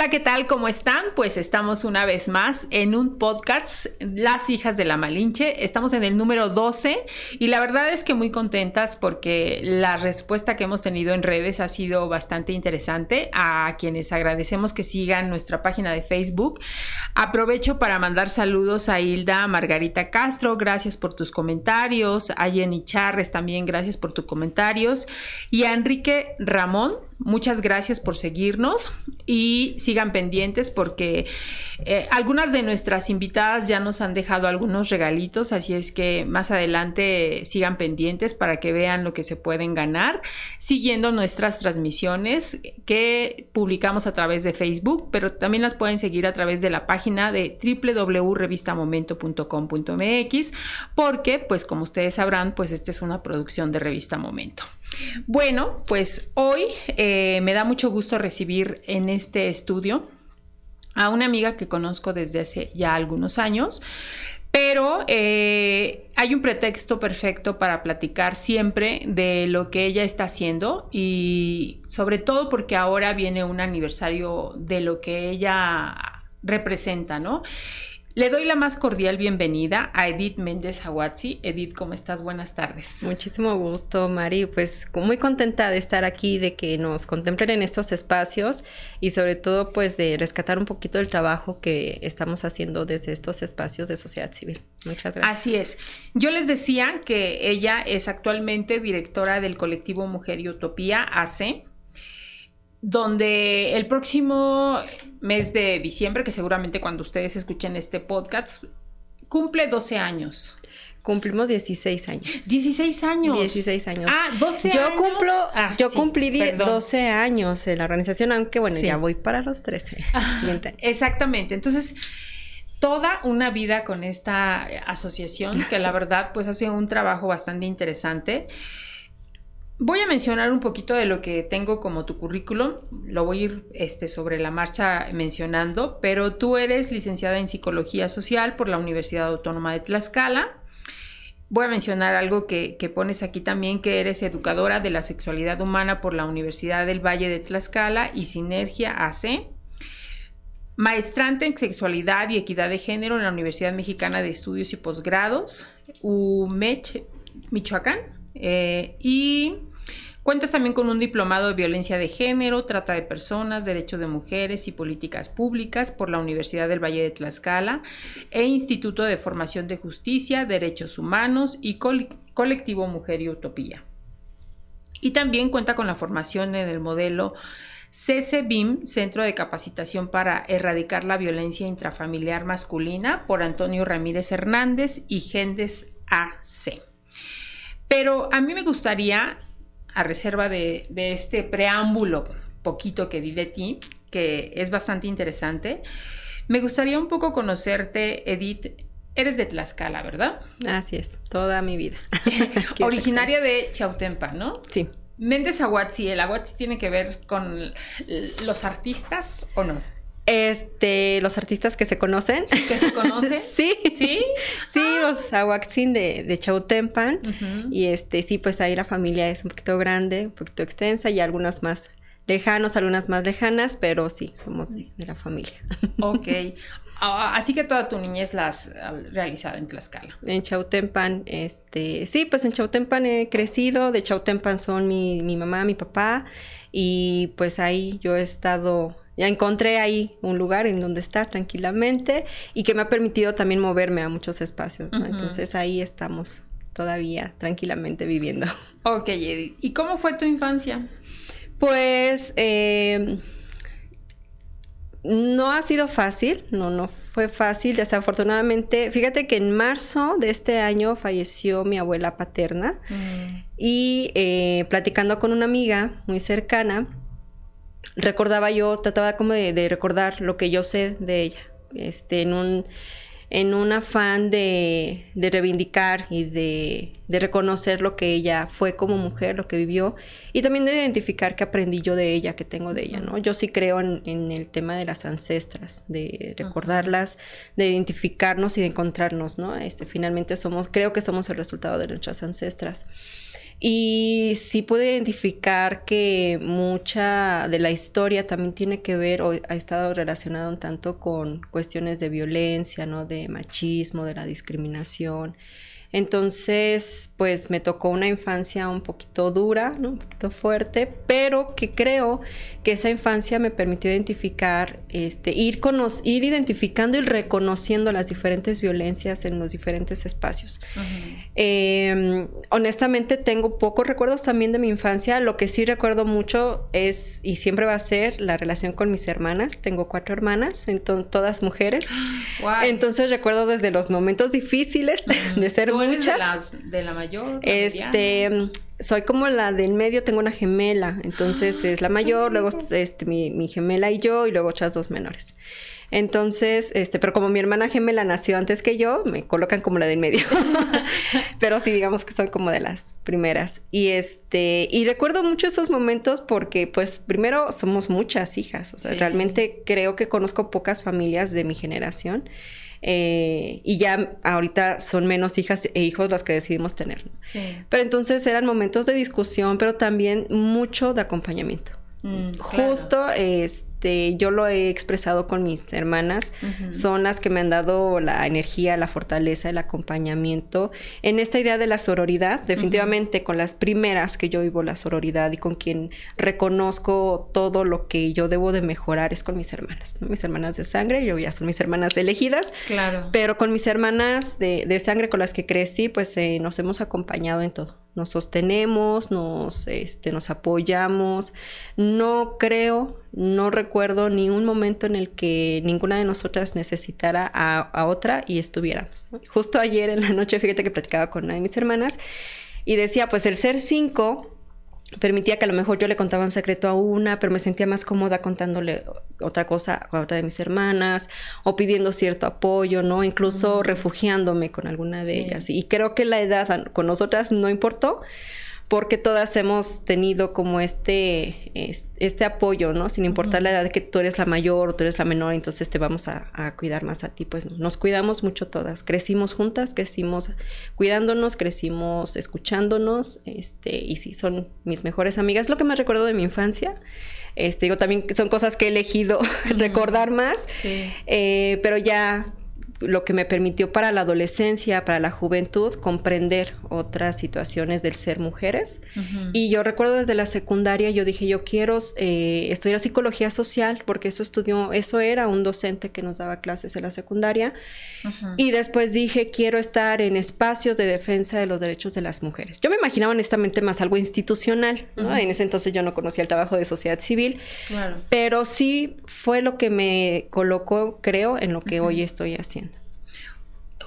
Hola, ¿qué tal? ¿Cómo están? Pues estamos una vez más en un podcast, Las hijas de la Malinche. Estamos en el número 12 y la verdad es que muy contentas porque la respuesta que hemos tenido en redes ha sido bastante interesante. A quienes agradecemos que sigan nuestra página de Facebook. Aprovecho para mandar saludos a Hilda Margarita Castro, gracias por tus comentarios. A Jenny Charres también, gracias por tus comentarios. Y a Enrique Ramón, muchas gracias por seguirnos y sigan pendientes porque eh, algunas de nuestras invitadas ya nos han dejado algunos regalitos, así es que más adelante sigan pendientes para que vean lo que se pueden ganar siguiendo nuestras transmisiones que publicamos a través de Facebook, pero también las pueden seguir a través de la página de www.revistamomento.com.mx porque pues como ustedes sabrán pues esta es una producción de Revista Momento. Bueno, pues hoy eh, me da mucho gusto recibir en este estudio a una amiga que conozco desde hace ya algunos años, pero eh, hay un pretexto perfecto para platicar siempre de lo que ella está haciendo y sobre todo porque ahora viene un aniversario de lo que ella representa, ¿no? Le doy la más cordial bienvenida a Edith Méndez Aguazzi. Edith, ¿cómo estás? Buenas tardes. Muchísimo gusto, Mari. Pues muy contenta de estar aquí, de que nos contemplen en estos espacios y sobre todo pues de rescatar un poquito el trabajo que estamos haciendo desde estos espacios de sociedad civil. Muchas gracias. Así es. Yo les decía que ella es actualmente directora del colectivo Mujer y Utopía, AC donde el próximo mes de diciembre, que seguramente cuando ustedes escuchen este podcast, cumple 12 años. Cumplimos 16 años. 16 años. 16 años. Ah, 12 yo años. Cumplo, Ah, yo sí, cumplí perdón. 12 años en la organización, aunque bueno, Sí. ya voy para los 13. Siguiente año. Exactamente. Entonces, toda una vida con esta asociación que la verdad pues hace un trabajo bastante interesante. Voy a mencionar un poquito de lo que tengo como tu currículum, lo voy a ir este, sobre la marcha mencionando, pero tú eres licenciada en Psicología Social por la Universidad Autónoma de Tlaxcala. Voy a mencionar algo que, que pones aquí también, que eres educadora de la sexualidad humana por la Universidad del Valle de Tlaxcala y Sinergia AC. Maestrante en Sexualidad y Equidad de Género en la Universidad Mexicana de Estudios y Posgrados, UMECH, Michoacán. Eh, y cuentas también con un diplomado de Violencia de Género, Trata de Personas, Derechos de Mujeres y Políticas Públicas por la Universidad del Valle de Tlaxcala e Instituto de Formación de Justicia, Derechos Humanos y Col- Colectivo Mujer y Utopía. Y también cuenta con la formación en el modelo CCBIM, Centro de Capacitación para Erradicar la Violencia Intrafamiliar Masculina, por Antonio Ramírez Hernández y Gendes AC. Pero a mí me gustaría, a reserva de, de este preámbulo poquito que di de ti, que es bastante interesante, me gustaría un poco conocerte, Edith. Eres de Tlaxcala, ¿verdad? Así es, toda mi vida. Originaria de Chautempa, ¿no? Sí. Méndez Aguatsi, ¿el Aguatsi tiene que ver con los artistas o no? Este, los artistas que se conocen. ¿Que se conoce? sí. ¿Sí? Sí, los aguaxin de, de Chautempan. Y este, sí, pues ahí la familia es un poquito grande, un poquito extensa y algunas más lejanos, algunas más lejanas, pero sí, somos de, de la familia. Ok. Ah, así que toda tu niñez la has ah, realizado en Tlaxcala. En Chautempan, este, sí, pues en Chautempan he crecido, de Chautempan son mi, mi mamá, mi papá, y pues ahí yo he estado, ya encontré ahí un lugar en donde estar tranquilamente y que me ha permitido también moverme a muchos espacios, ¿no? Entonces ahí estamos todavía tranquilamente viviendo. Ok, Edith. ¿Y cómo fue tu infancia? Pues eh, no ha sido fácil, no, no fue fácil, desafortunadamente. Fíjate que en marzo de este año falleció mi abuela paterna y eh, platicando con una amiga muy cercana, recordaba yo, trataba como de, recordar lo que yo sé de ella. Este, en un, en un afán de, de reivindicar y de, de, reconocer lo que ella fue como mujer, lo que vivió, y también de identificar qué aprendí yo de ella, qué tengo de ella, ¿no? Yo sí creo en, en el tema de las ancestras, de recordarlas, de identificarnos y de encontrarnos, ¿no? Este, finalmente somos, creo que somos el resultado de nuestras ancestras. Y sí pude identificar que mucha de la historia también tiene que ver o ha estado relacionada un tanto con cuestiones de violencia, ¿no? De machismo, de la discriminación. Entonces, pues me tocó una infancia un poquito dura, un poquito fuerte, pero que creo que esa infancia me permitió identificar, este, ir, ir identificando y reconociendo las diferentes violencias en los diferentes espacios. Em, honestamente, tengo pocos recuerdos también de mi infancia. Lo que sí recuerdo mucho es, y siempre va a ser, la relación con mis hermanas. Tengo cuatro hermanas, entonces, todas mujeres. Entonces recuerdo desde los momentos difíciles de ser de, la mayor? este, soy como la del medio, tengo una gemela, entonces es la mayor, luego este, mi, gemela y yo, y luego otras dos menores. Entonces, este, pero como mi hermana gemela nació antes que yo, me colocan como la del medio. pero sí, digamos que soy como de las primeras. Y este, y recuerdo mucho esos momentos porque, pues, primero somos muchas hijas. O sea, realmente creo que conozco pocas familias de mi generación. Eh, y ya ahorita son menos hijas e hijos los que decidimos tener. Pero entonces eran momentos de discusión, pero también mucho de acompañamiento. Mm, Justo, este, yo lo he expresado con mis hermanas, son las que me han dado la energía, la fortaleza, el acompañamiento en esta idea de la sororidad, definitivamente con las primeras que yo vivo la sororidad y con quien reconozco todo lo que yo debo de mejorar es con mis hermanas, mis hermanas de sangre, yo ya son mis hermanas elegidas, claro. pero con mis hermanas de, de sangre con las que crecí, pues eh, nos hemos acompañado en todo nos sostenemos, nos, este, nos apoyamos. No creo, no recuerdo ni un momento en el que ninguna de nosotras necesitara a, otra y estuviéramos. Justo ayer en la noche, fíjate que platicaba con una de mis hermanas y decía, pues el ser cinco permitía que a lo mejor yo le contaba un secreto a una, pero me sentía más cómoda contándole otra cosa a otra de mis hermanas o pidiendo cierto apoyo, ¿no? Incluso refugiándome con alguna de ellas. Y creo que la edad con nosotras no importó porque todas hemos tenido como este, este apoyo, ¿no? Sin importar la edad de que tú eres la mayor o tú eres la menor, entonces te vamos a, cuidar más a ti. Pues nos cuidamos mucho todas. Crecimos juntas, crecimos cuidándonos, crecimos escuchándonos, este, y sí, son mis mejores amigas. Lo que más recuerdo de mi infancia. Este, digo, también son cosas que he elegido recordar más, eh, pero ya lo que me permitió para la adolescencia, para la juventud, comprender otras situaciones del ser mujeres. Y yo recuerdo desde la secundaria, yo dije, yo quiero eh, estudiar psicología social, porque eso estudió, eso era un docente que nos daba clases en la secundaria. Y después dije, quiero estar en espacios de defensa de los derechos de las mujeres. Yo me imaginaba honestamente más algo institucional, En ese entonces yo no conocía el trabajo de sociedad civil, pero sí fue lo que me colocó, creo, en lo que hoy estoy haciendo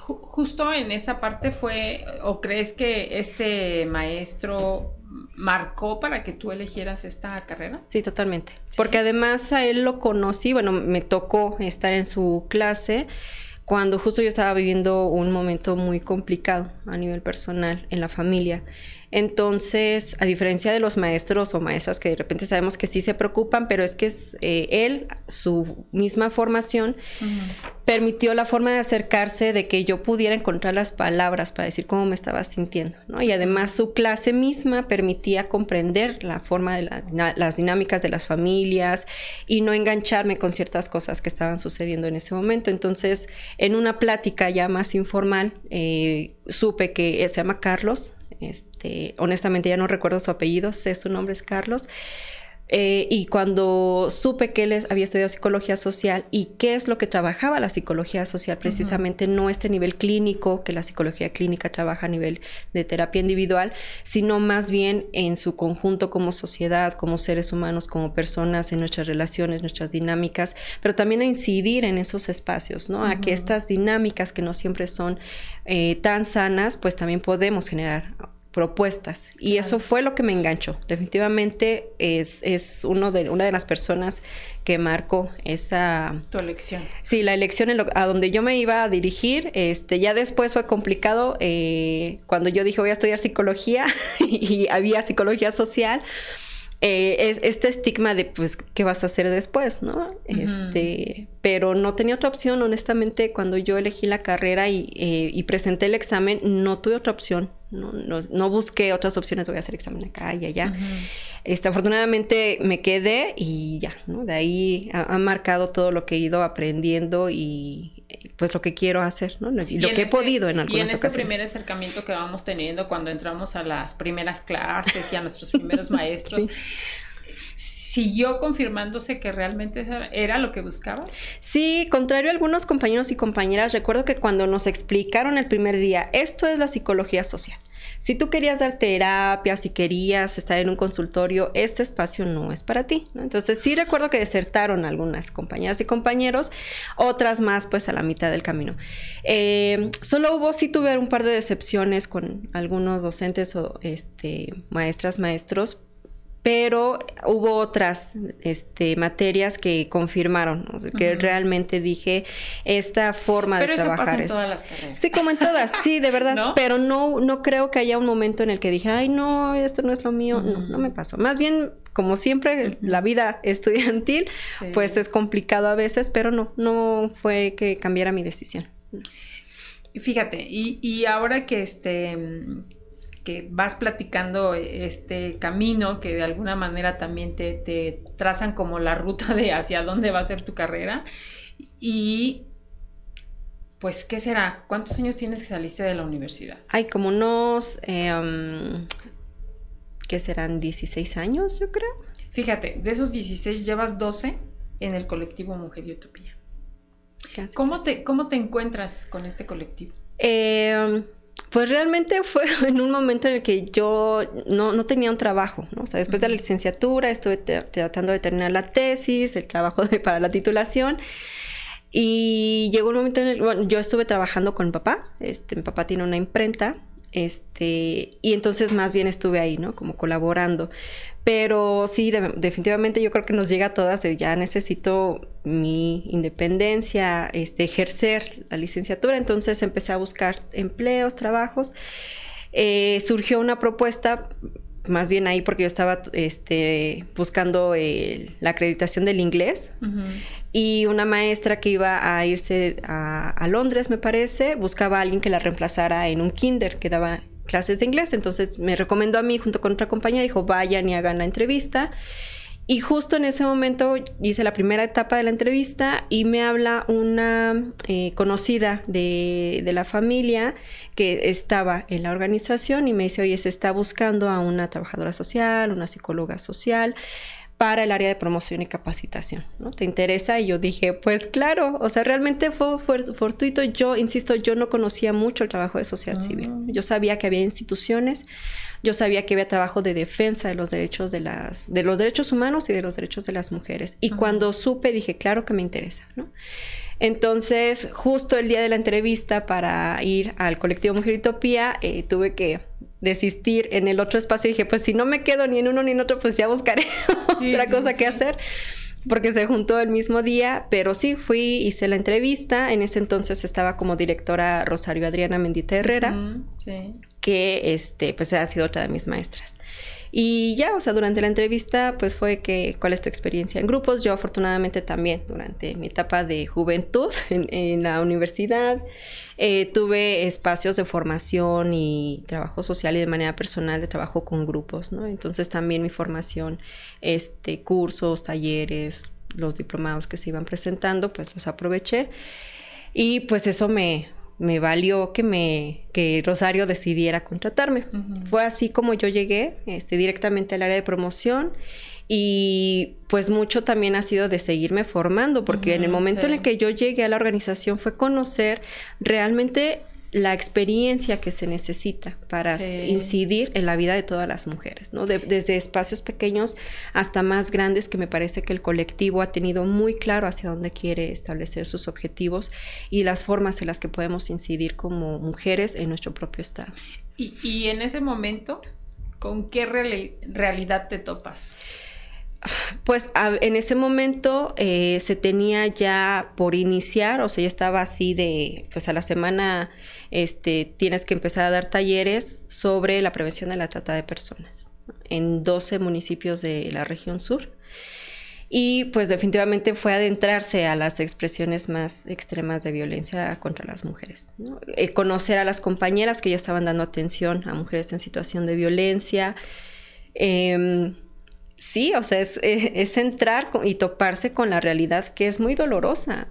justo en esa parte fue, o crees que este maestro marcó para que tú eligieras esta carrera? Sí, totalmente. Porque además a él lo conocí, bueno, me tocó estar en su clase cuando justo yo estaba viviendo un momento muy complicado a nivel personal en la familia. Entonces, a diferencia de los maestros o maestras que de repente sabemos que sí se preocupan, pero es que es, eh, él, su misma formación, permitió la forma de acercarse de que yo pudiera encontrar las palabras para decir cómo me estaba sintiendo, ¿no? Y además su clase misma permitía comprender la forma de las dinámicas de las familias y no engancharme con ciertas cosas que estaban sucediendo en ese momento. Entonces, en una plática ya más informal, eh, supe que se llama Carlos, este, honestamente ya no recuerdo su apellido, sé su nombre es Carlos. Eh, y cuando supe que él había estudiado psicología social y qué es lo que trabajaba la psicología social, precisamente no este nivel clínico que la psicología clínica trabaja a nivel de terapia individual, sino más bien en su conjunto como sociedad, como seres humanos, como personas, en nuestras relaciones, nuestras dinámicas, pero también a incidir en esos espacios, ¿no? A que estas dinámicas que no siempre son eh, tan sanas, pues también podemos generar propuestas. Y eso fue lo que me enganchó. Definitivamente es, es uno de, una de las personas que marcó esa... Tu elección. Sí, la elección a donde yo me iba a dirigir. Este, ya después fue complicado eh, cuando yo dije voy a estudiar psicología y había psicología social. Eh, es este estigma de pues qué vas a hacer después, ¿no? Este, pero no tenía otra opción, honestamente, cuando yo elegí la carrera y, eh, y presenté el examen, no tuve otra opción, no, no, busqué otras opciones, voy a hacer examen acá y allá. este, afortunadamente me quedé y ya, ¿no? De ahí ha marcado todo lo que he ido aprendiendo y, pues lo que quiero hacer, ¿no? Y, lo que he podido en algunas ocasiones. Y en ese primer acercamiento que vamos teniendo cuando entramos a las primeras clases y a nuestros primeros maestros, ¿siguió confirmándose que realmente era lo que buscabas? Sí, contrario a algunos compañeros y compañeras, recuerdo que cuando nos explicaron el primer día, esto es la psicología social. Si tú querías dar terapia, si querías estar en un consultorio, este espacio no es para ti. Entonces sí recuerdo que desertaron algunas compañeras y compañeros, otras más pues a la mitad del camino. Eh, solo hubo, sí tuve un par de decepciones con algunos docentes o este, maestras, maestros, pero hubo otras este, materias que confirmaron, que realmente dije, esta forma de trabajar. Pero eso pasa en todas las carreras. Sí, como en todas, sí, de verdad, pero no, no creo que haya un momento en el que dije, ay, no, esto no es lo mío, no, no me pasó. Más bien, como siempre, la vida estudiantil, pues es complicado a veces, pero no, no fue que cambiara mi decisión. Fíjate, y, y ahora que este que vas platicando este camino que de alguna manera también te, trazan como la ruta de hacia dónde va a ser tu carrera. Y pues, ¿qué será? ¿Cuántos años tienes que saliste de la universidad? Hay como unos, eh, ¿qué serán? 16 años, yo creo. Fíjate, de esos 16 llevas 12 en el colectivo Mujer y Utopía. ¿Cómo te, ¿Cómo te encuentras con este colectivo? Eh, pues realmente fue en un momento en el que yo no, tenía un trabajo, ¿no? O sea, después de la licenciatura estuve tratando de terminar la tesis, el trabajo para la titulación. Y llegó un momento en el bueno, yo estuve trabajando con mi papá, este, mi papá tiene una imprenta, este, y entonces más bien estuve ahí, ¿no? Como colaborando. Pero sí, definitivamente yo creo que nos llega a todas de ya necesito mi independencia, este, ejercer la licenciatura. Entonces empecé a buscar empleos, trabajos. Eh, surgió una propuesta, más bien ahí porque yo estaba este, buscando la acreditación del inglés. Y una maestra que iba a irse a, a Londres, me parece, buscaba a alguien que la reemplazara en un kinder que daba clases de inglés. Entonces me recomendó a mí junto con otra compañía, dijo, vayan y hagan la entrevista. Y justo en ese momento hice la primera etapa de la entrevista y me habla una eh, conocida de, de, la familia que estaba en la organización y me dice, oye, se está buscando a una trabajadora social, una psicóloga social para el área de promoción y capacitación, ¿no? ¿Te interesa? Y yo dije, pues claro, o sea, realmente fue, fortuito. Yo, insisto, yo no conocía mucho el trabajo de sociedad ah. civil. Yo sabía que había instituciones, yo sabía que había trabajo de defensa de los derechos de las, de los derechos humanos y de los derechos de las mujeres. Y cuando supe, dije, claro que me interesa, ¿no? Entonces, justo el día de la entrevista para ir al colectivo Mujer Utopía, eh, tuve que desistir en el otro espacio. Y dije, pues si no me quedo ni en uno ni en otro, pues ya buscaré otra cosa que hacer. Porque se juntó el mismo día, pero sí, fui, hice la entrevista. En ese entonces estaba como directora Rosario Adriana Mendita Herrera, que este, pues ha sido otra de mis maestras. Y ya, o sea, durante la entrevista, pues fue que, ¿cuál es tu experiencia en grupos? Yo afortunadamente también, durante mi etapa de juventud en, la universidad, eh, tuve espacios de formación y trabajo social y de manera personal de trabajo con grupos, ¿no? Entonces también mi formación, este, cursos, talleres, los diplomados que se iban presentando, pues los aproveché. Y pues eso me, me valió que me que Rosario decidiera contratarme. Fue así como yo llegué este, directamente al área de promoción y pues mucho también ha sido de seguirme formando porque en el momento en el que yo llegué a la organización fue conocer realmente la experiencia que se necesita para incidir en la vida de todas las mujeres, ¿no? desde espacios pequeños hasta más grandes que me parece que el colectivo ha tenido muy claro hacia dónde quiere establecer sus objetivos y las formas en las que podemos incidir como mujeres en nuestro propio estado. Y, en ese momento, ¿con qué realidad te topas? Pues en ese momento eh, se tenía ya por iniciar, o sea, ya estaba así de, pues a la semana este, tienes que empezar a dar talleres sobre la prevención de la trata de personas en 12 municipios de la región sur. Y pues definitivamente fue adentrarse a las expresiones más extremas de violencia contra las mujeres. Eh, conocer a las compañeras que ya estaban dando atención a mujeres en situación de violencia. Em, sí, o sea, es, es, entrar y toparse con la realidad que es muy dolorosa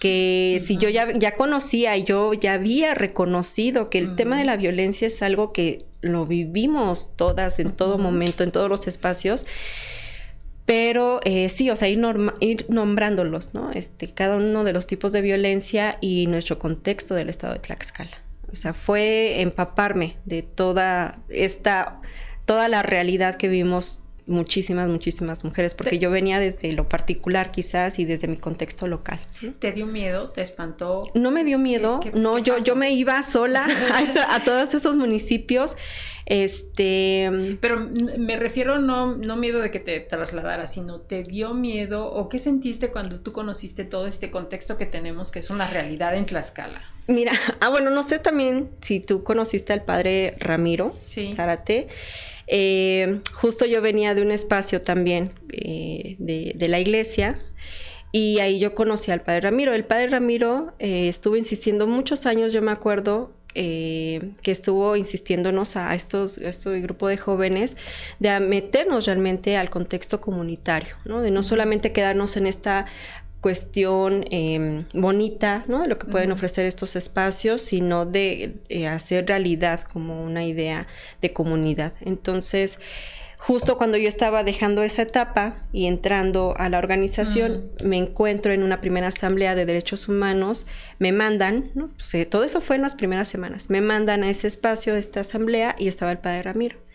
que si yo ya, ya conocía y yo ya había reconocido que el tema de la violencia es algo que lo vivimos todas en todo momento, en todos los espacios, pero eh, sí, o sea, ir, ir, nombrándolos, ¿no? Este, cada uno de los tipos de violencia y nuestro contexto del estado de Tlaxcala. O sea, fue empaparme de toda esta, toda la realidad que vimos muchísimas, muchísimas mujeres, porque yo venía desde lo particular quizás y desde mi contexto local. ¿Te dio miedo? ¿Te espantó? No me dio miedo, no, yo, yo me iba sola a, todos esos municipios. Este. Pero me refiero no, no miedo de que te trasladaras, sino te dio miedo o qué sentiste cuando tú conociste todo este contexto que tenemos, que es una realidad en Tlaxcala. Mira, ah, bueno, no sé también si tú conociste al padre Ramiro sí. Zárate. Eh, justo yo venía de un espacio también eh, de, la iglesia y ahí yo conocí al padre Ramiro. El padre Ramiro eh, estuvo insistiendo muchos años, yo me acuerdo, que estuvo insistiéndonos a estos, a este grupo de jóvenes de meternos realmente al contexto comunitario, ¿no? de no solamente quedarnos en esta cuestión em, bonita, ¿no? De lo que pueden ofrecer estos espacios, sino de, hacer realidad como una idea de comunidad. Entonces, justo cuando yo estaba dejando esa etapa y entrando a la organización, me encuentro en una primera asamblea de derechos humanos, me mandan, ¿no? Pues, eh, todo eso fue en las primeras semanas, me mandan a ese espacio de esta asamblea y estaba el padre Ramiro.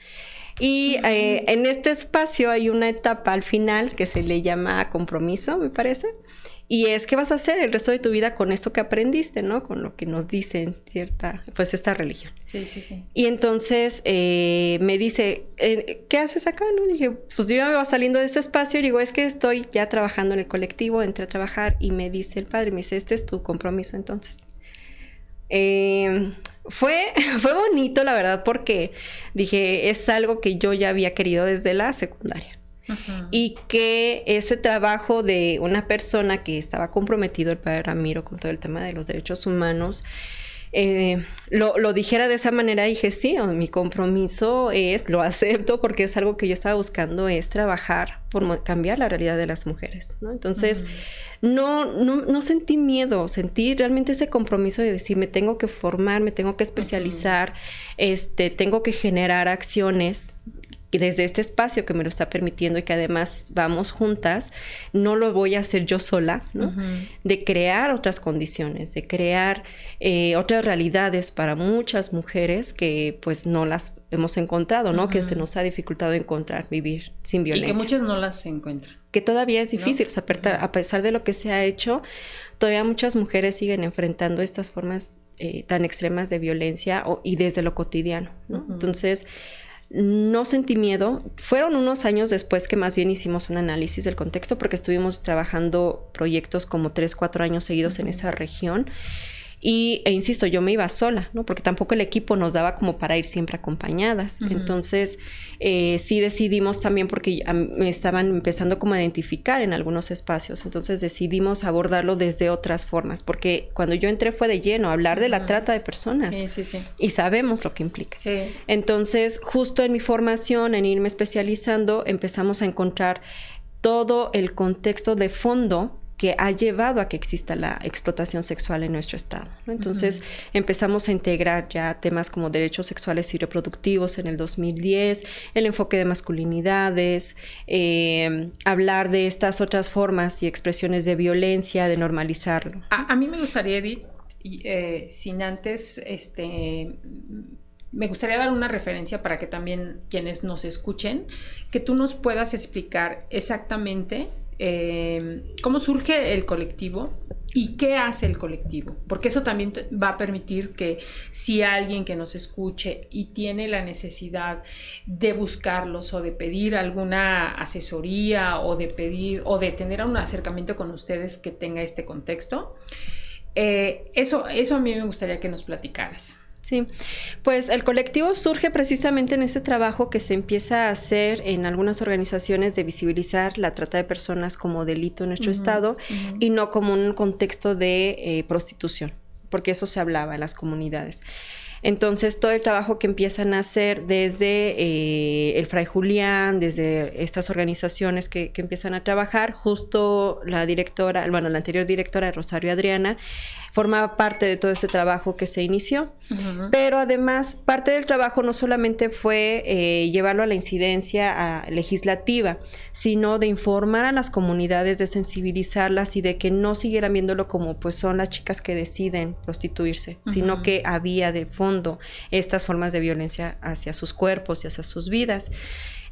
Y eh, en este espacio hay una etapa al final que se le llama compromiso, me parece, y es qué vas a hacer el resto de tu vida con esto que aprendiste, ¿no? Con lo que nos dicen cierta, pues esta religión. Sí, sí, sí. Y entonces eh, me dice, eh, ¿qué haces acá? ¿No? Y dije, pues yo me va saliendo de ese espacio y digo, es que estoy ya trabajando en el colectivo, entré a trabajar y me dice el padre, me dice, este es tu compromiso entonces. Em, fue, fue bonito, la verdad, porque dije, es algo que yo ya había querido desde la secundaria. Y que ese trabajo de una persona que estaba comprometido, el padre Ramiro, con todo el tema de los derechos humanos, eh, lo, dijera de esa manera, dije, sí, mi compromiso es, lo acepto porque es algo que yo estaba buscando, es trabajar por cambiar la realidad de las mujeres, ¿no? Entonces, no, no, sentí miedo, sentí realmente ese compromiso de decir, me tengo que formar, me tengo que especializar, este, tengo que generar acciones y desde este espacio que me lo está permitiendo y que además vamos juntas, no lo voy a hacer yo sola, ¿no? De crear otras condiciones, de crear eh, otras realidades para muchas mujeres que pues no las hemos encontrado, ¿no? Que se nos ha dificultado encontrar, vivir sin violencia. Y que muchas no las encuentran. Que todavía es difícil, o sea, a pesar de lo que se ha hecho, todavía muchas mujeres siguen enfrentando estas formas eh, tan extremas de violencia y desde lo cotidiano, ¿no? Entonces, no sentí miedo. Fueron unos años después que más bien hicimos un análisis del contexto porque estuvimos trabajando proyectos como tres, cuatro años seguidos en esa región. Y, e insisto, yo me iba sola, ¿no? Porque tampoco el equipo nos daba como para ir siempre acompañadas. Entonces, eh, sí decidimos también, porque me estaban empezando como a identificar en algunos espacios. Entonces decidimos abordarlo desde otras formas. Porque cuando yo entré fue de lleno, hablar de la trata de personas. Sí, sí, sí. Y sabemos lo que implica. Sí. Entonces, justo en mi formación, en irme especializando, empezamos a encontrar todo el contexto de fondo que ha llevado a que exista la explotación sexual en nuestro estado. Entonces empezamos a integrar ya temas como derechos sexuales y reproductivos en el 2010, el enfoque de masculinidades, eh, hablar de estas otras formas y expresiones de violencia, de normalizarlo. A, mí me gustaría, Edith, eh, sin antes, este me gustaría dar una referencia para que también quienes nos escuchen, que tú nos puedas explicar exactamente eh, cómo surge el colectivo y qué hace el colectivo, porque eso también va a permitir que si alguien que nos escuche y tiene la necesidad de buscarlos o de pedir alguna asesoría o de pedir o de tener un acercamiento con ustedes que tenga este contexto, eh, eso, eso a mí me gustaría que nos platicaras. Sí, pues el colectivo surge precisamente en este trabajo que se empieza a hacer en algunas organizaciones de visibilizar la trata de personas como delito en nuestro estado y no como un contexto de eh, prostitución, porque eso se hablaba en las comunidades. Entonces, todo el trabajo que empiezan a hacer desde eh, el Fray Julián, desde estas organizaciones que, que, empiezan a trabajar, justo la directora, bueno, la anterior directora, Rosario Adriana, formaba parte de todo este trabajo que se inició. Pero además, parte del trabajo no solamente fue eh, llevarlo a la incidencia legislativa, sino de informar a las comunidades, de sensibilizarlas y de que no siguieran viéndolo como pues son las chicas que deciden prostituirse, sino que había de fondo estas formas de violencia hacia sus cuerpos y hacia sus vidas.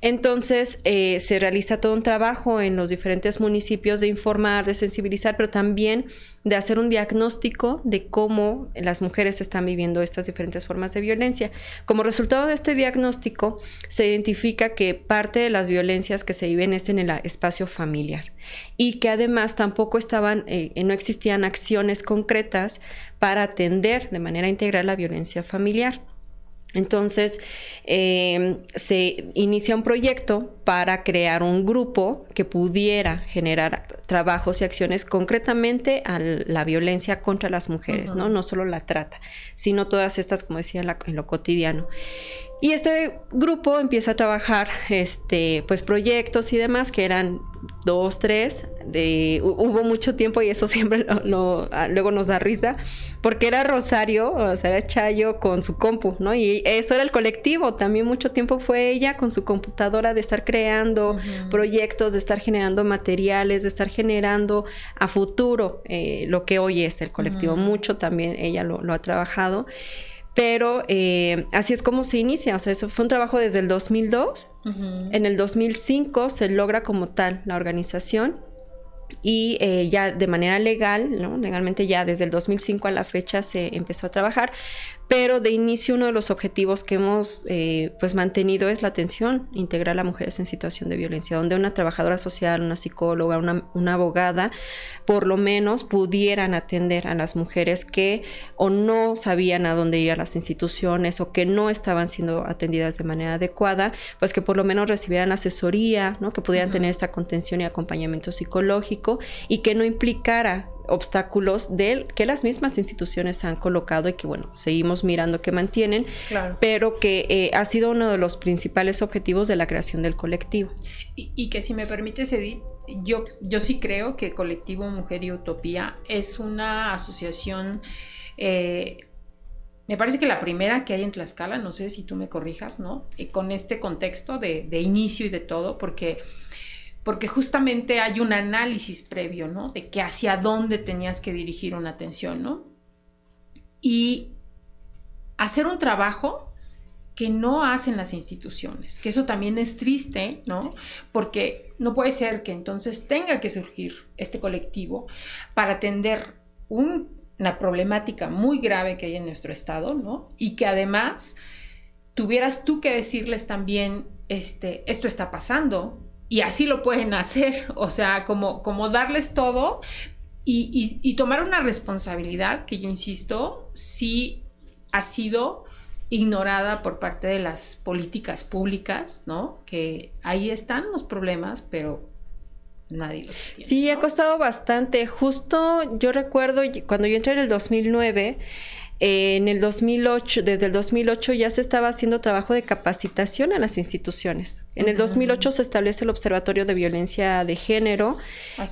Entonces eh, se realiza todo un trabajo en los diferentes municipios de informar, de sensibilizar, pero también de hacer un diagnóstico de cómo las mujeres están viviendo estas diferentes formas de violencia. Como resultado de este diagnóstico, se identifica que parte de las violencias que se viven es en el espacio familiar y que además tampoco estaban, eh, no existían acciones concretas para atender de manera integral la violencia familiar. Entonces, em, se inicia un proyecto para crear un grupo que pudiera generar trabajos y acciones concretamente a la violencia contra las mujeres, ¿no? No solo la trata, sino todas estas, como decía, en lo cotidiano. Y este grupo empieza a trabajar, este, pues proyectos y demás que eran dos, tres. De, hubo mucho tiempo y eso siempre lo, ah, luego nos da risa, porque era Rosario, o sea, era Chayo con su compu, ¿no? Y eso era el colectivo. También mucho tiempo fue ella con su computadora de estar creando proyectos, de estar generando materiales, de estar generando a futuro eh, lo que hoy es el colectivo. Mucho también ella lo, lo ha trabajado. Pero eh, así es como se inicia, o sea, eso fue un trabajo desde el 2002. En el 2005 se logra como tal la organización y eh, ya de manera legal, ¿no? legalmente ya desde el 2005 a la fecha se empezó a trabajar, pero de inicio uno de los objetivos que hemos eh, pues mantenido es la atención integral a mujeres en situación de violencia, donde una trabajadora social, una psicóloga, una, abogada, por lo menos pudieran atender a las mujeres que o no sabían a dónde ir a las instituciones o que no estaban siendo atendidas de manera adecuada, pues que por lo menos recibieran asesoría, ¿no? que pudieran tener esta contención y acompañamiento psicológico y que no implicara obstáculos de que las mismas instituciones han colocado y que bueno, seguimos mirando que mantienen, pero que eh, ha sido uno de los principales objetivos de la creación del colectivo. Y, que si me permites, Edith, yo, yo sí creo que Colectivo Mujer y Utopía es una asociación... Eh, me parece que la primera que hay en Tlaxcala, no sé si tú me corrijas, ¿no? Eh, con este contexto de, de, inicio y de todo, porque porque justamente hay un análisis previo, ¿no? De que hacia dónde tenías que dirigir una atención, ¿no? Y hacer un trabajo que no hacen las instituciones, que eso también es triste, ¿no? Porque no puede ser que entonces tenga que surgir este colectivo para atender una problemática muy grave que hay en nuestro estado, ¿no? Y que además tuvieras tú que decirles también, este, esto está pasando, y así lo pueden hacer, o sea, como, como darles todo y, tomar una responsabilidad que yo insisto, sí ha sido ignorada por parte de las políticas públicas, ¿no? Que ahí están los problemas, pero nadie los entiende. Sí, ha costado bastante. Justo yo recuerdo cuando yo entré en el 2009, en el 2008, desde el 2008 ya se estaba haciendo trabajo de capacitación a las instituciones. En el 2008 se establece el Observatorio de Violencia de Género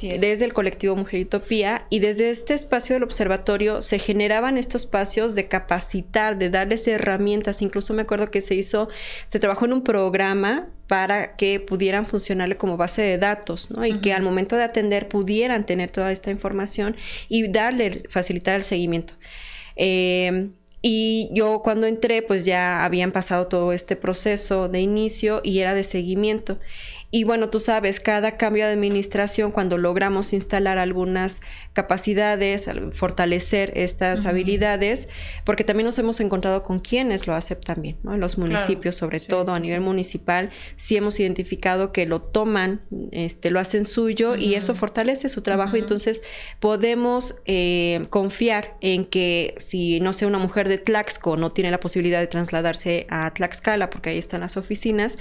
desde el colectivo Mujer Utopía y desde este espacio del observatorio se generaban estos espacios de capacitar, de darles herramientas. Incluso me acuerdo que se hizo, se trabajó en un programa para que pudieran funcionarle como base de datos, ¿no? Y que al momento de atender pudieran tener toda esta información y darle, facilitar el seguimiento. Eh, y yo cuando entré, pues ya habían pasado todo este proceso de inicio y era de seguimiento. Y bueno, tú sabes, cada cambio de administración, cuando logramos instalar algunas capacidades, fortalecer estas habilidades, porque también nos hemos encontrado con quienes lo aceptan bien, ¿no? En los municipios, sobre todo a nivel municipal, sí hemos identificado que lo toman, este, lo hacen suyo y eso fortalece su trabajo. Entonces, podemos eh, confiar en que si, no sé, una mujer de Tlaxco no tiene la posibilidad de trasladarse a Tlaxcala, porque ahí están las oficinas,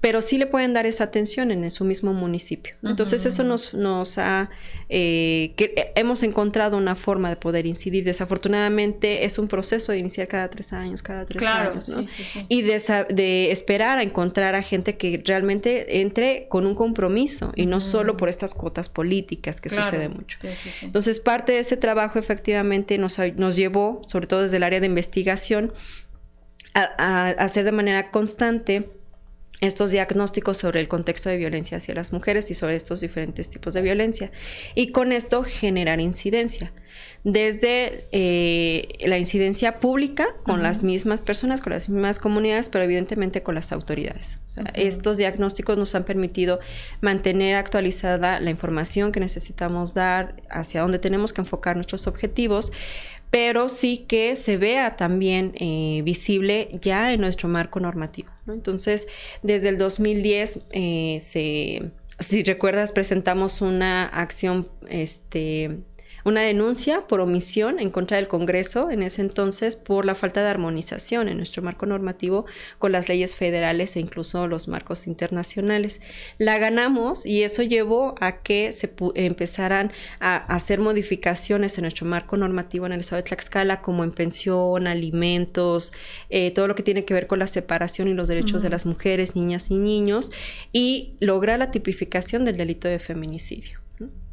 pero sí le pueden dar esa atención en su mismo municipio. Entonces eso nos, nos ha, eh, que eh, hemos encontrado una forma de poder incidir. Desafortunadamente es un proceso de iniciar cada tres años, cada tres años, ¿no? Y de, esperar a encontrar a gente que realmente entre con un compromiso y no solo por estas cuotas políticas que sucede mucho. Entonces parte de ese trabajo efectivamente nos, nos llevó, sobre todo desde el área de investigación, a hacer de manera constante estos diagnósticos sobre el contexto de violencia hacia las mujeres y sobre estos diferentes tipos de violencia. Y con esto generar incidencia. Desde eh, la incidencia pública con las mismas personas, con las mismas comunidades, pero evidentemente con las autoridades. Estos diagnósticos nos han permitido mantener actualizada la información que necesitamos dar, hacia dónde tenemos que enfocar nuestros objetivos, pero sí que se vea también eh, visible ya en nuestro marco normativo. Entonces, desde el 2010 eh, se, si recuerdas, presentamos una acción este, una denuncia por omisión en contra del Congreso en ese entonces por la falta de armonización en nuestro marco normativo con las leyes federales e incluso los marcos internacionales. La ganamos y eso llevó a que se empezaran a hacer modificaciones en nuestro marco normativo en el estado de Tlaxcala, como en pensión, alimentos, eh, todo lo que tiene que ver con la separación y los derechos de las mujeres, niñas y niños, y lograr la tipificación del delito de feminicidio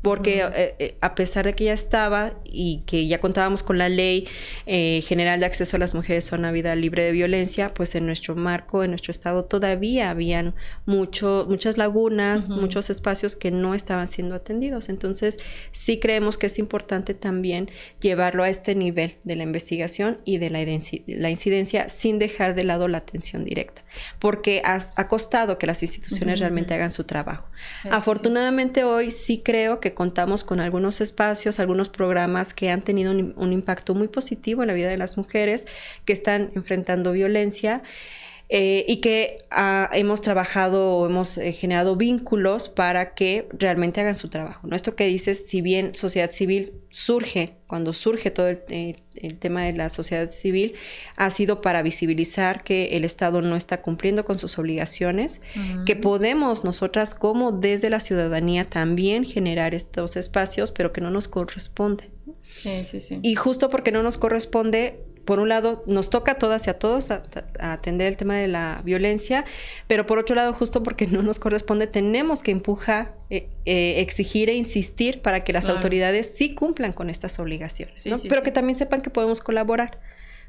porque eh, eh, a pesar de que ya estaba y que ya contábamos con la ley eh, general de acceso a las mujeres a una vida libre de violencia, pues en nuestro marco, en nuestro estado todavía habían mucho, muchas lagunas, muchos espacios que no estaban siendo atendidos. Entonces sí creemos que es importante también llevarlo a este nivel de la investigación y de la, la incidencia sin dejar de lado la atención directa, porque ha, costado que las instituciones realmente hagan su trabajo. Afortunadamente hoy sí creo que contamos con algunos espacios, algunos programas que han tenido un, impacto muy positivo en la vida de las mujeres que están enfrentando violencia. Eh, y que ah, hemos trabajado o hemos eh, generado vínculos para que realmente hagan su trabajo. ¿no? Esto que dices, si bien sociedad civil surge, cuando surge todo el, eh, tema de la sociedad civil, ha sido para visibilizar que el Estado no está cumpliendo con sus obligaciones, que podemos nosotras como desde la ciudadanía también generar estos espacios, pero que no nos corresponde. Sí, sí, sí. Y justo porque no nos corresponde, por un lado, nos toca a todas y a todos atender el tema de la violencia, pero por otro lado, justo porque no nos corresponde, tenemos que empujar, eh, eh, exigir e insistir para que las autoridades sí cumplan con estas obligaciones, pero que también sepan que podemos colaborar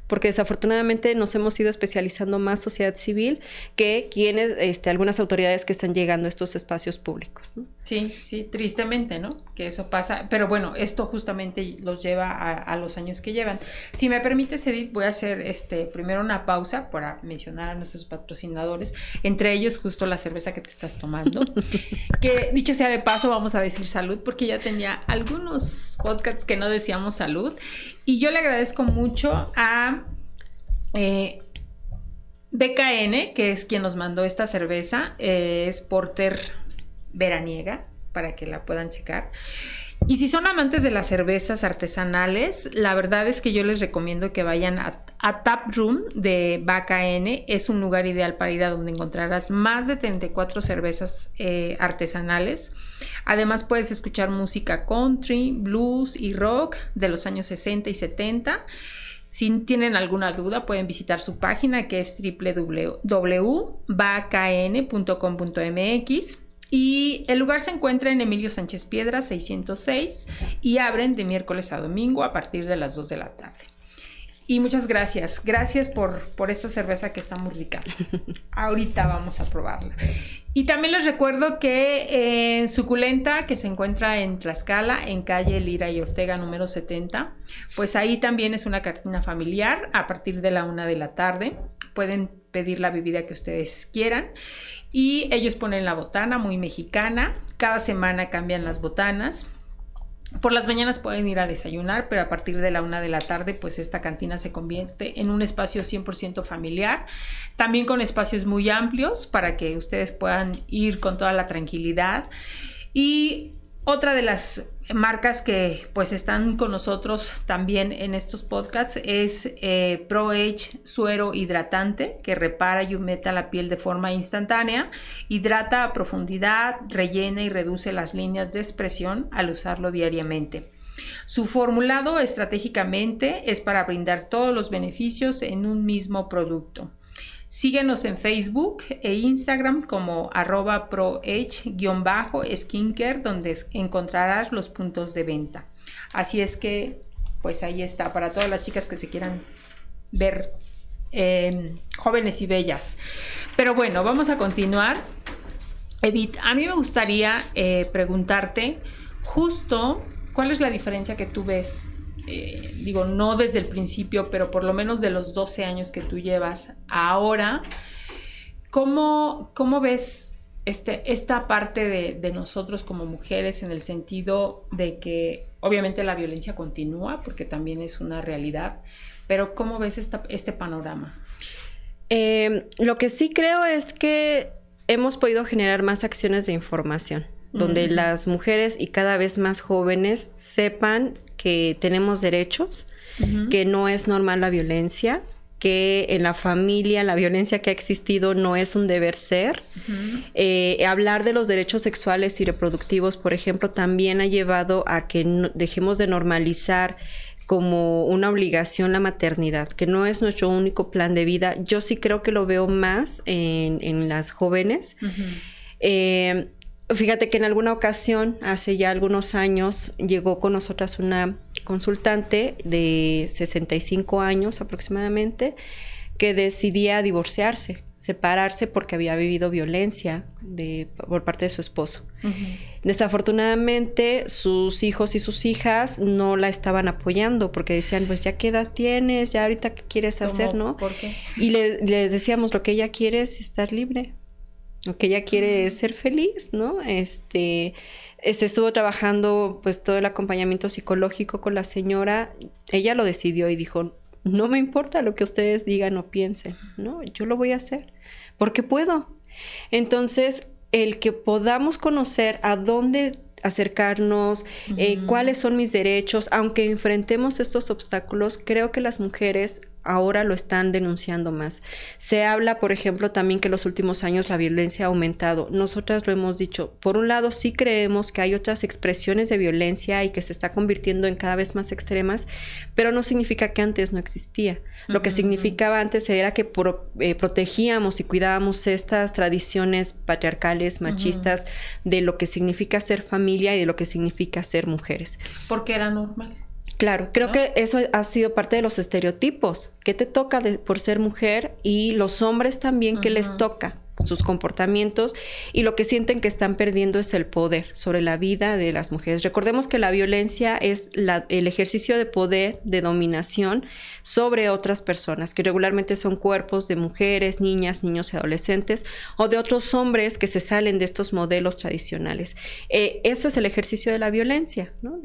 porque desafortunadamente nos hemos ido especializando más sociedad civil que quienes, este, algunas autoridades que están llegando a estos espacios públicos. Sí, sí, tristemente, ¿no? Que eso pasa, pero bueno, esto justamente los lleva a, los años que llevan. Si me permite, Edith, voy a hacer este, primero una pausa para mencionar a nuestros patrocinadores, entre ellos justo la cerveza que te estás tomando, que dicho sea de paso, vamos a decir salud, porque ya tenía algunos podcasts que no decíamos salud, y yo le agradezco mucho a eh, BKN, que es quien nos mandó esta cerveza, es Porter Veraniega, para que la puedan checar. Y si son amantes de las cervezas artesanales, la verdad es que yo les recomiendo que vayan a, Tap Room de BKN. Es un lugar ideal para ir a donde encontrarás más de 34 cervezas eh, artesanales. Además puedes escuchar música country, blues y rock de los años 60 y 70. Si tienen alguna duda, pueden visitar su página que es www.bakn.com.mx. Y el lugar se encuentra en Emilio Sánchez Piedra 606 y abren de miércoles a domingo a partir de las 2 de la tarde. Y muchas gracias. Gracias por, por esta cerveza que está muy rica. Ahorita vamos a probarla. Y también les recuerdo que en Suculenta, que se encuentra en Tlaxcala, en calle Lira y Ortega número 70, pues ahí también es una cantina familiar a partir de la una de la tarde. Pueden pedir la bebida que ustedes quieran. Y ellos ponen la botana muy mexicana. Cada semana cambian las botanas. Por las mañanas pueden ir a desayunar, pero a partir de la una de la tarde, pues esta cantina se convierte en un espacio 100% familiar, también con espacios muy amplios para que ustedes puedan ir con toda la tranquilidad. Y otra de las marcas que pues están con nosotros también en estos podcasts es eh, Suero Hidratante que repara y humecta la piel de forma instantánea, hidrata a profundidad, rellena y reduce las líneas de expresión al usarlo diariamente. Su formulado estratégicamente es para brindar todos los beneficios en un mismo producto. Síguenos en Facebook e Instagram como arroba proh-skincare donde encontrarás los puntos de venta. Así es que, pues ahí está, para todas las chicas que se quieran ver em, jóvenes y bellas. Pero bueno, vamos a continuar. Edith, a mí me gustaría eh, preguntarte justo cuál es la diferencia que tú ves eh, digo, no desde el principio, pero por lo menos de los 12 años que tú llevas ahora, ¿cómo, cómo ves este, esta parte de, nosotros como mujeres en el sentido de que obviamente la violencia continúa, porque también es una realidad, pero ¿cómo ves este panorama? Eh, lo que sí creo es que hemos podido generar más acciones de información donde las mujeres y cada vez más jóvenes sepan que tenemos derechos, que no es normal la violencia, que en la familia la violencia que ha existido no es un deber ser. Eh, hablar de los derechos sexuales y reproductivos, por ejemplo, también ha llevado a que dejemos de normalizar como una obligación la maternidad, que no es nuestro único plan de vida. Yo sí creo que lo veo más en, las jóvenes. Fíjate que en alguna ocasión, hace ya algunos años, llegó con nosotras una consultante de 65 años aproximadamente que decidía divorciarse, separarse porque había vivido violencia de, por parte de su esposo. Desafortunadamente, sus hijos y sus hijas no la estaban apoyando porque decían, pues ya qué edad tienes, ya ahorita qué quieres hacer, ¿no? ¿Por qué? Y les decíamos, lo que ella quiere es estar libre que ella quiere ser feliz, ¿no? Este, se estuvo trabajando pues todo el acompañamiento psicológico con la señora, ella lo decidió y dijo, no me importa lo que ustedes digan o piensen, ¿no? Yo lo voy a hacer, porque puedo. Entonces, el que podamos conocer a dónde acercarnos, eh, cuáles son mis derechos, aunque enfrentemos estos obstáculos, creo que las mujeres ahora lo están denunciando más. Se habla, por ejemplo, también que en los últimos años la violencia ha aumentado. Nosotras lo hemos dicho. Por un lado, sí creemos que hay otras expresiones de violencia y que se está convirtiendo en cada vez más extremas, pero no significa que antes no existía. Lo que significaba antes era que eh, protegíamos y cuidábamos estas tradiciones patriarcales, machistas, de lo que significa ser familia y de lo que significa ser mujeres. Porque era normal. Claro, creo que eso ha sido parte de los estereotipos. ¿Qué te toca por ser mujer? Y los hombres también, ¿qué les toca? Sus comportamientos y lo que sienten que están perdiendo es el poder sobre la vida de las mujeres. Recordemos que la violencia es el ejercicio de poder, de dominación sobre otras personas, que regularmente son cuerpos de mujeres, niñas, niños y adolescentes o de otros hombres que se salen de estos modelos tradicionales. Eh, eso es el ejercicio de la violencia, ¿no?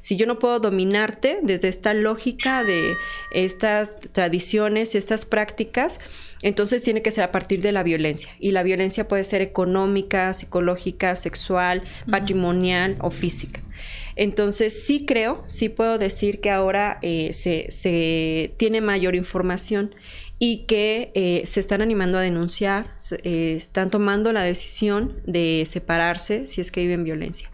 Si yo no puedo dominarte desde esta lógica de estas tradiciones, estas prácticas, entonces tiene que ser a partir de la violencia. Y la violencia puede ser económica, psicológica, sexual, patrimonial o física. Entonces sí creo, sí puedo decir que ahora eh, se, tiene mayor información y que eh, se están animando a denunciar, eh, están tomando la decisión de separarse si es que viven violencia.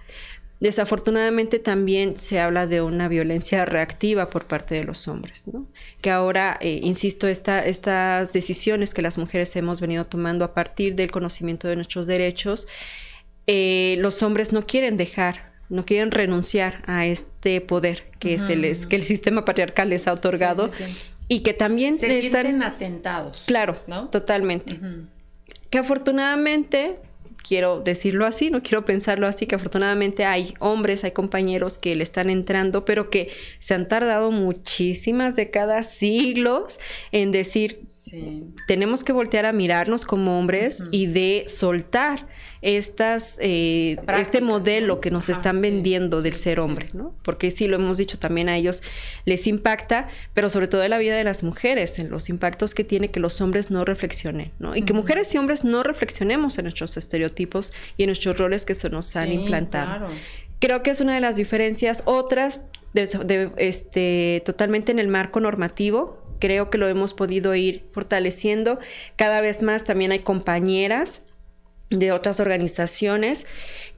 Desafortunadamente también se habla de una violencia reactiva por parte de los hombres, ¿no? Que ahora, eh, insisto, estas decisiones que las mujeres hemos venido tomando a partir del conocimiento de nuestros derechos, eh, los hombres no quieren dejar no quieren renunciar a este poder que se les que el sistema patriarcal les ha otorgado y que también se están atentados claro ¿no? totalmente que afortunadamente quiero decirlo así, no quiero pensarlo así, que afortunadamente hay hombres, hay compañeros que le están entrando, pero que se han tardado muchísimas décadas, siglos en decir, tenemos que voltear a mirarnos como hombres y de soltar estas, eh, este modelo que nos están vendiendo del ser hombre, ¿no? Porque sí, lo hemos dicho también a ellos, les impacta, pero sobre todo en la vida de las mujeres, en los impactos que tiene que los hombres no reflexionen, ¿no? Y que mujeres y hombres no reflexionemos en nuestros estereotipos y en nuestros roles que se nos han implantado. Creo que es una de las diferencias. Otras, de, este, totalmente en el marco normativo, creo que lo hemos podido ir fortaleciendo. Cada vez más también hay compañeras de otras organizaciones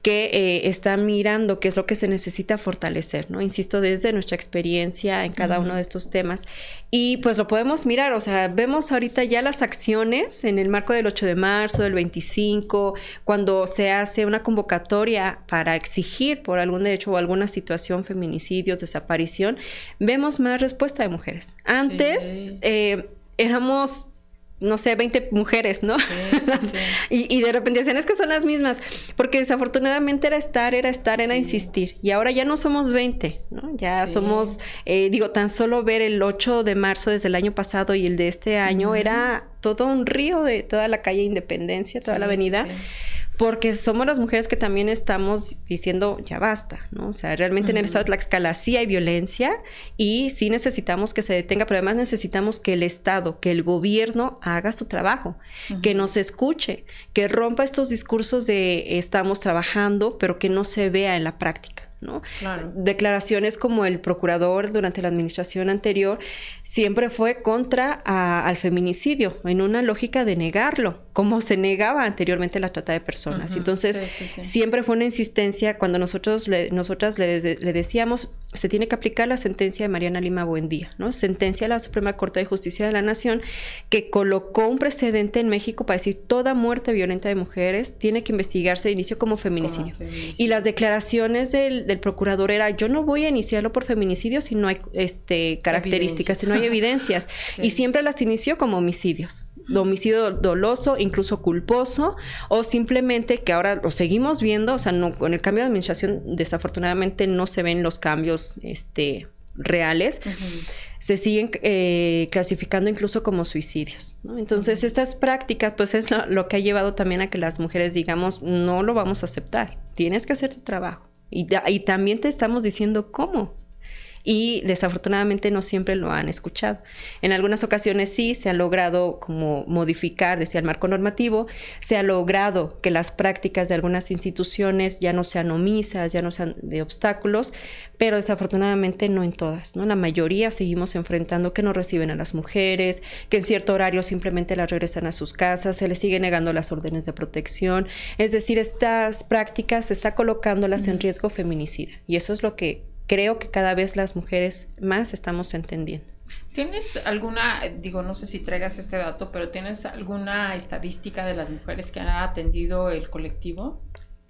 que eh, están mirando qué es lo que se necesita fortalecer, ¿no? Insisto, desde nuestra experiencia en cada uno de estos temas. Y pues lo podemos mirar, o sea, vemos ahorita ya las acciones en el marco del 8 de marzo, del 25, cuando se hace una convocatoria para exigir por algún derecho o alguna situación, feminicidios, desaparición, vemos más respuesta de mujeres. Antes eh, éramos no sé, 20 mujeres, ¿no? y, de repente decían, es que son las mismas, porque desafortunadamente era estar, era estar, era insistir. Y ahora ya no somos 20, ¿no? Ya somos, eh, digo, tan solo ver el 8 de marzo desde el año pasado y el de este año era todo un río de toda la calle Independencia, toda la avenida porque somos las mujeres que también estamos diciendo ya basta, ¿no? O sea, realmente en el estado de Tlaxcala sí hay violencia y sí necesitamos que se detenga, pero además necesitamos que el Estado, que el gobierno haga su trabajo, que nos escuche, que rompa estos discursos de estamos trabajando, pero que no se vea en la práctica. Declaraciones como el procurador durante la administración anterior siempre fue contra al feminicidio, en una lógica de negarlo, como se negaba anteriormente la trata de personas. Entonces, siempre fue una insistencia cuando nosotros le, nosotras le, decíamos, se tiene que aplicar la sentencia de Mariana Lima Buendía, ¿no? Sentencia de la Suprema Corte de Justicia de la Nación que colocó un precedente en México para decir toda muerte violenta de mujeres tiene que investigarse de inicio como feminicidio. Y las declaraciones del el procurador era, yo no voy a iniciarlo por feminicidio si no hay este, características, si no hay evidencias. Y siempre las inició como homicidios. Homicidio doloso, incluso culposo, o simplemente que ahora lo seguimos viendo, o sea, no, con el cambio de administración desafortunadamente no se ven los cambios este, reales, se siguen eh, clasificando incluso como suicidios. Entonces, estas prácticas, pues es lo, lo, que ha llevado también a que las mujeres digamos, no lo vamos a aceptar, tienes que hacer tu trabajo. Y, también te estamos diciendo cómo y desafortunadamente no siempre lo han escuchado. En algunas ocasiones sí se ha logrado como modificar, decía el marco normativo, se ha logrado que las prácticas de algunas instituciones ya no sean omisas, ya no sean de obstáculos, pero desafortunadamente no en todas, ¿no? La mayoría seguimos enfrentando que no reciben a las mujeres, que en cierto horario simplemente las regresan a sus casas, se les sigue negando las órdenes de protección, es decir, estas prácticas se está colocándolas en riesgo feminicida y eso es lo que creo que cada vez las mujeres más estamos entendiendo. ¿Tienes alguna, digo, no sé si traigas este dato, pero ¿tienes alguna estadística de las mujeres que han atendido el colectivo?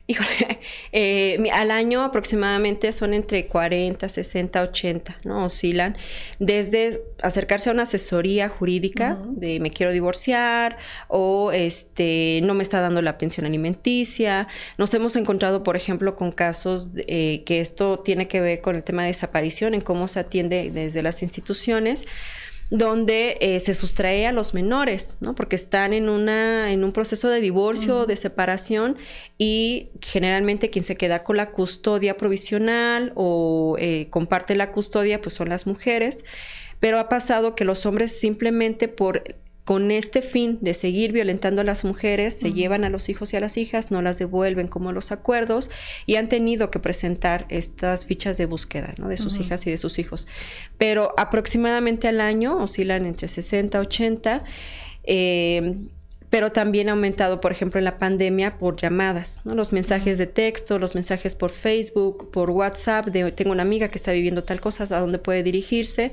Híjole, eh, al año aproximadamente son entre 40, 60, 80, ¿no? Oscilan. Desde acercarse a una asesoría jurídica de me quiero divorciar o este no me está dando la pensión alimenticia. Nos hemos encontrado, por ejemplo, con casos eh, que esto tiene que ver con el tema de desaparición, en cómo se atiende desde las instituciones donde eh, se sustrae a los menores, ¿no? Porque están en, una, en un proceso de divorcio o de separación y generalmente quien se queda con la custodia provisional o eh, comparte la custodia pues son las mujeres, pero ha pasado que los hombres simplemente por con este fin de seguir violentando a las mujeres, se llevan a los hijos y a las hijas, no las devuelven como los acuerdos y han tenido que presentar estas fichas de búsqueda ¿no? de sus hijas y de sus hijos. Pero aproximadamente al año oscilan entre 60 80. Eh, pero también ha aumentado, por ejemplo, en la pandemia por llamadas, ¿no? los mensajes de texto, los mensajes por Facebook, por WhatsApp, de tengo una amiga que está viviendo tal cosa, a dónde puede dirigirse.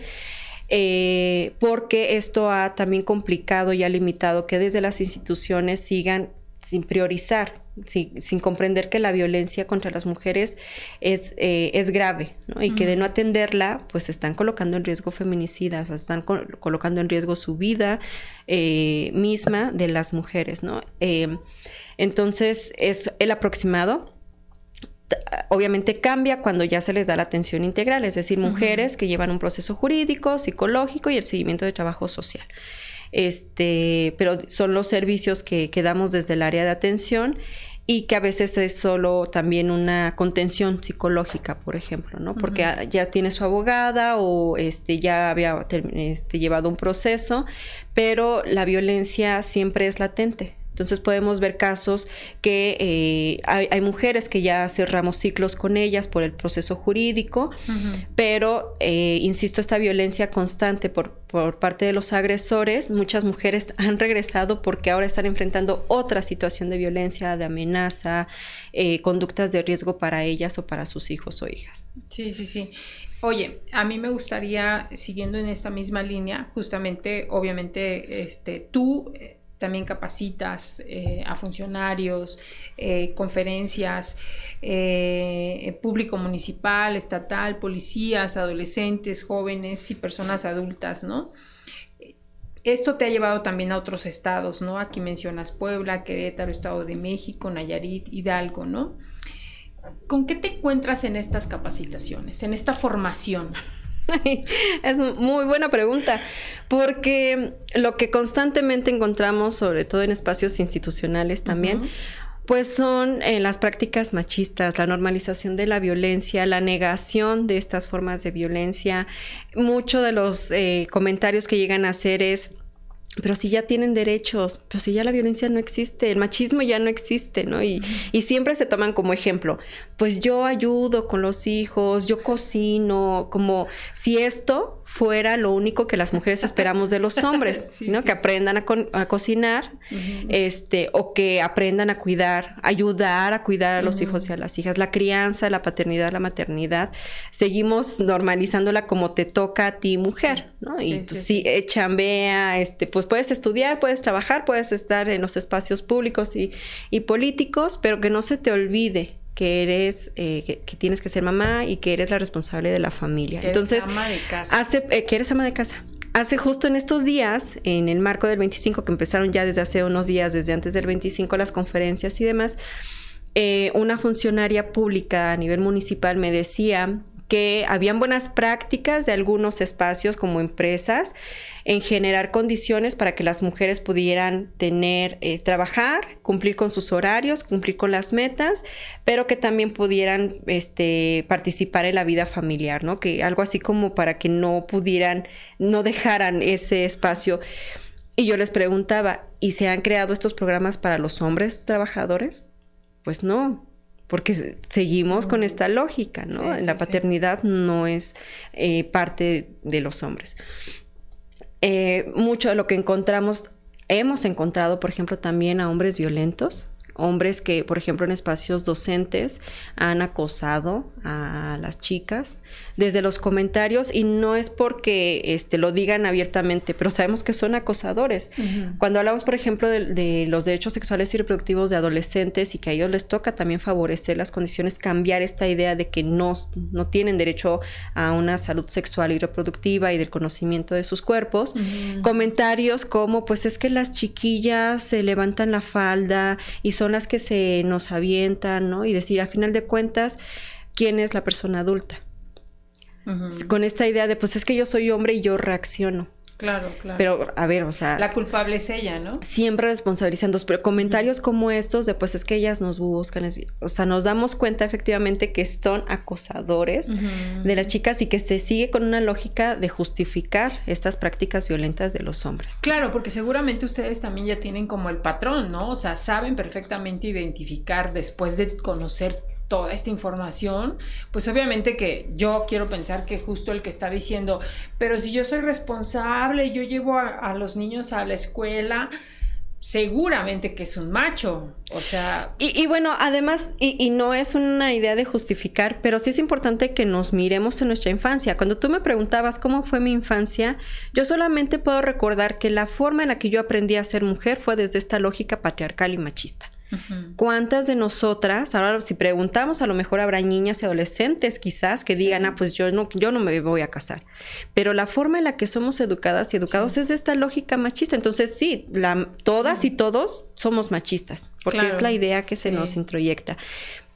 Eh, porque esto ha también complicado y ha limitado que desde las instituciones sigan sin priorizar sin comprender que la violencia contra las mujeres es, eh, es grave, ¿no? Y que de no atenderla, pues están colocando en riesgo feminicidas, o sea, están colocando en riesgo su vida eh, misma de las mujeres, ¿no? Entonces, es el aproximado obviamente cambia cuando ya se les da la atención integral, es decir, mujeres que llevan un proceso jurídico, psicológico y el seguimiento de trabajo social. Este, pero son los servicios que, que damos desde el área de atención y que a veces es solo también una contención psicológica, por ejemplo, ¿no? Porque ya tiene su abogada o este, ya había este, llevado un proceso, pero la violencia siempre es latente. Entonces podemos ver casos que eh, hay, mujeres que ya cerramos ciclos con ellas por el proceso jurídico, pero, eh, insisto, esta violencia constante por, por parte de los agresores, muchas mujeres han regresado porque ahora están enfrentando otra situación de violencia, de amenaza, eh, conductas de riesgo para ellas o para sus hijos o hijas. Sí, sí, sí. Oye, a mí me gustaría, siguiendo en esta misma línea, justamente, obviamente, este, tú también capacitas eh, a funcionarios, eh, conferencias, eh, público municipal, estatal, policías, adolescentes, jóvenes y personas adultas, ¿no? Esto te ha llevado también a otros estados, ¿no? Aquí mencionas Puebla, Querétaro, Estado de México, Nayarit, Hidalgo, ¿no? ¿Con qué te encuentras en estas capacitaciones, en esta formación? es muy buena pregunta, porque lo que constantemente encontramos, sobre todo en espacios institucionales también, pues son eh, las prácticas machistas, la normalización de la violencia, la negación de estas formas de violencia. Muchos de los eh, comentarios que llegan a hacer es pero si ya tienen derechos, pero si ya la violencia no existe, el machismo ya no existe, ¿no? Y, y, siempre se toman como ejemplo, pues yo ayudo con los hijos, yo cocino, como si esto fuera lo único que las mujeres esperamos de los hombres, ¿no? Que aprendan a, cocinar, este, o que aprendan a cuidar, ayudar a cuidar a los hijos y a las hijas. La crianza, la paternidad, la maternidad, seguimos normalizándola como te toca a ti, mujer, ¿no? Y pues sí, eh, chambea, este, pues puedes estudiar, puedes trabajar, puedes estar en los espacios públicos y, y políticos, pero que no se te olvide que eres, eh, que, tienes que ser mamá y que eres la responsable de la familia. Entonces, ama de casa. Hace, eh, que eres ama de casa. Hace justo en estos días, en el marco del 25, que empezaron ya desde hace unos días, desde antes del 25, las conferencias y demás, eh, una funcionaria pública a nivel municipal me decía que habían buenas prácticas de algunos espacios como empresas en generar condiciones para que las mujeres pudieran tener, eh, trabajar, cumplir con sus horarios, cumplir con las metas, pero que también pudieran este, participar en la vida familiar, ¿no? Que algo así como para que no pudieran, no dejaran ese espacio. Y yo les preguntaba, ¿y se han creado estos programas para los hombres trabajadores? Pues no, porque seguimos con esta lógica, ¿no? la paternidad no es eh, parte de los hombres. Eh, mucho de lo que encontramos, hemos encontrado, por ejemplo, también a hombres violentos, hombres que, por ejemplo, en espacios docentes han acosado a las chicas desde los comentarios y no es porque este, lo digan abiertamente, pero sabemos que son acosadores. Cuando hablamos, por ejemplo, de, los derechos sexuales y reproductivos de adolescentes y que a ellos les toca también favorecer las condiciones, cambiar esta idea de que no, no tienen derecho a una salud sexual y reproductiva y del conocimiento de sus cuerpos, comentarios como, pues es que las chiquillas se levantan la falda y son las que se nos avientan, ¿no? Y decir, a final de cuentas, ¿quién es la persona adulta? Con esta idea de, pues es que yo soy hombre y yo reacciono. Claro, claro. Pero, a ver, o sea... La culpable es ella, ¿no? Siempre responsabilizando, pero comentarios como estos de, pues es que ellas nos buscan, o sea, nos damos cuenta efectivamente que son acosadores de las chicas y que se sigue con una lógica de justificar estas prácticas violentas de los hombres. Claro, porque seguramente ustedes también ya tienen como el patrón, ¿no? O sea, saben perfectamente identificar después de conocer toda esta información, pues obviamente que yo quiero pensar que justo el que está diciendo, pero si yo soy responsable, yo llevo a, los niños a la escuela, seguramente que es un macho, o sea... Y, bueno, además, y, y, no es una idea de justificar, pero sí es importante que nos miremos en nuestra infancia. Cuando tú me preguntabas cómo fue mi infancia, yo solamente puedo recordar que la forma en la que yo aprendí a ser mujer fue desde esta lógica patriarcal y machista. ¿Cuántas de nosotras, ahora si preguntamos, a lo mejor habrá niñas y adolescentes quizás que digan, ah, pues yo no, yo no me voy a casar. Pero la forma en la que somos educadas y educados es esta lógica machista. Entonces, sí, la, todas y todos somos machistas, porque es la idea que se nos introyecta.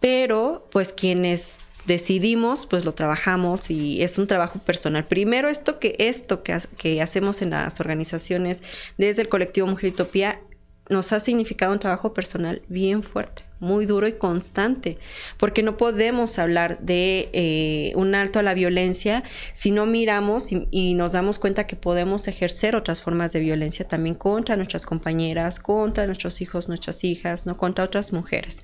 Pero, pues quienes decidimos, pues lo trabajamos y es un trabajo personal. Primero, esto que esto que, que hacemos en las organizaciones desde el colectivo Mujer Utopía nos ha significado un trabajo personal bien fuerte, muy duro y constante, porque no podemos hablar de eh, un alto a la violencia si no miramos y, y, nos damos cuenta que podemos ejercer otras formas de violencia también contra nuestras compañeras, contra nuestros hijos, nuestras hijas, no contra otras mujeres.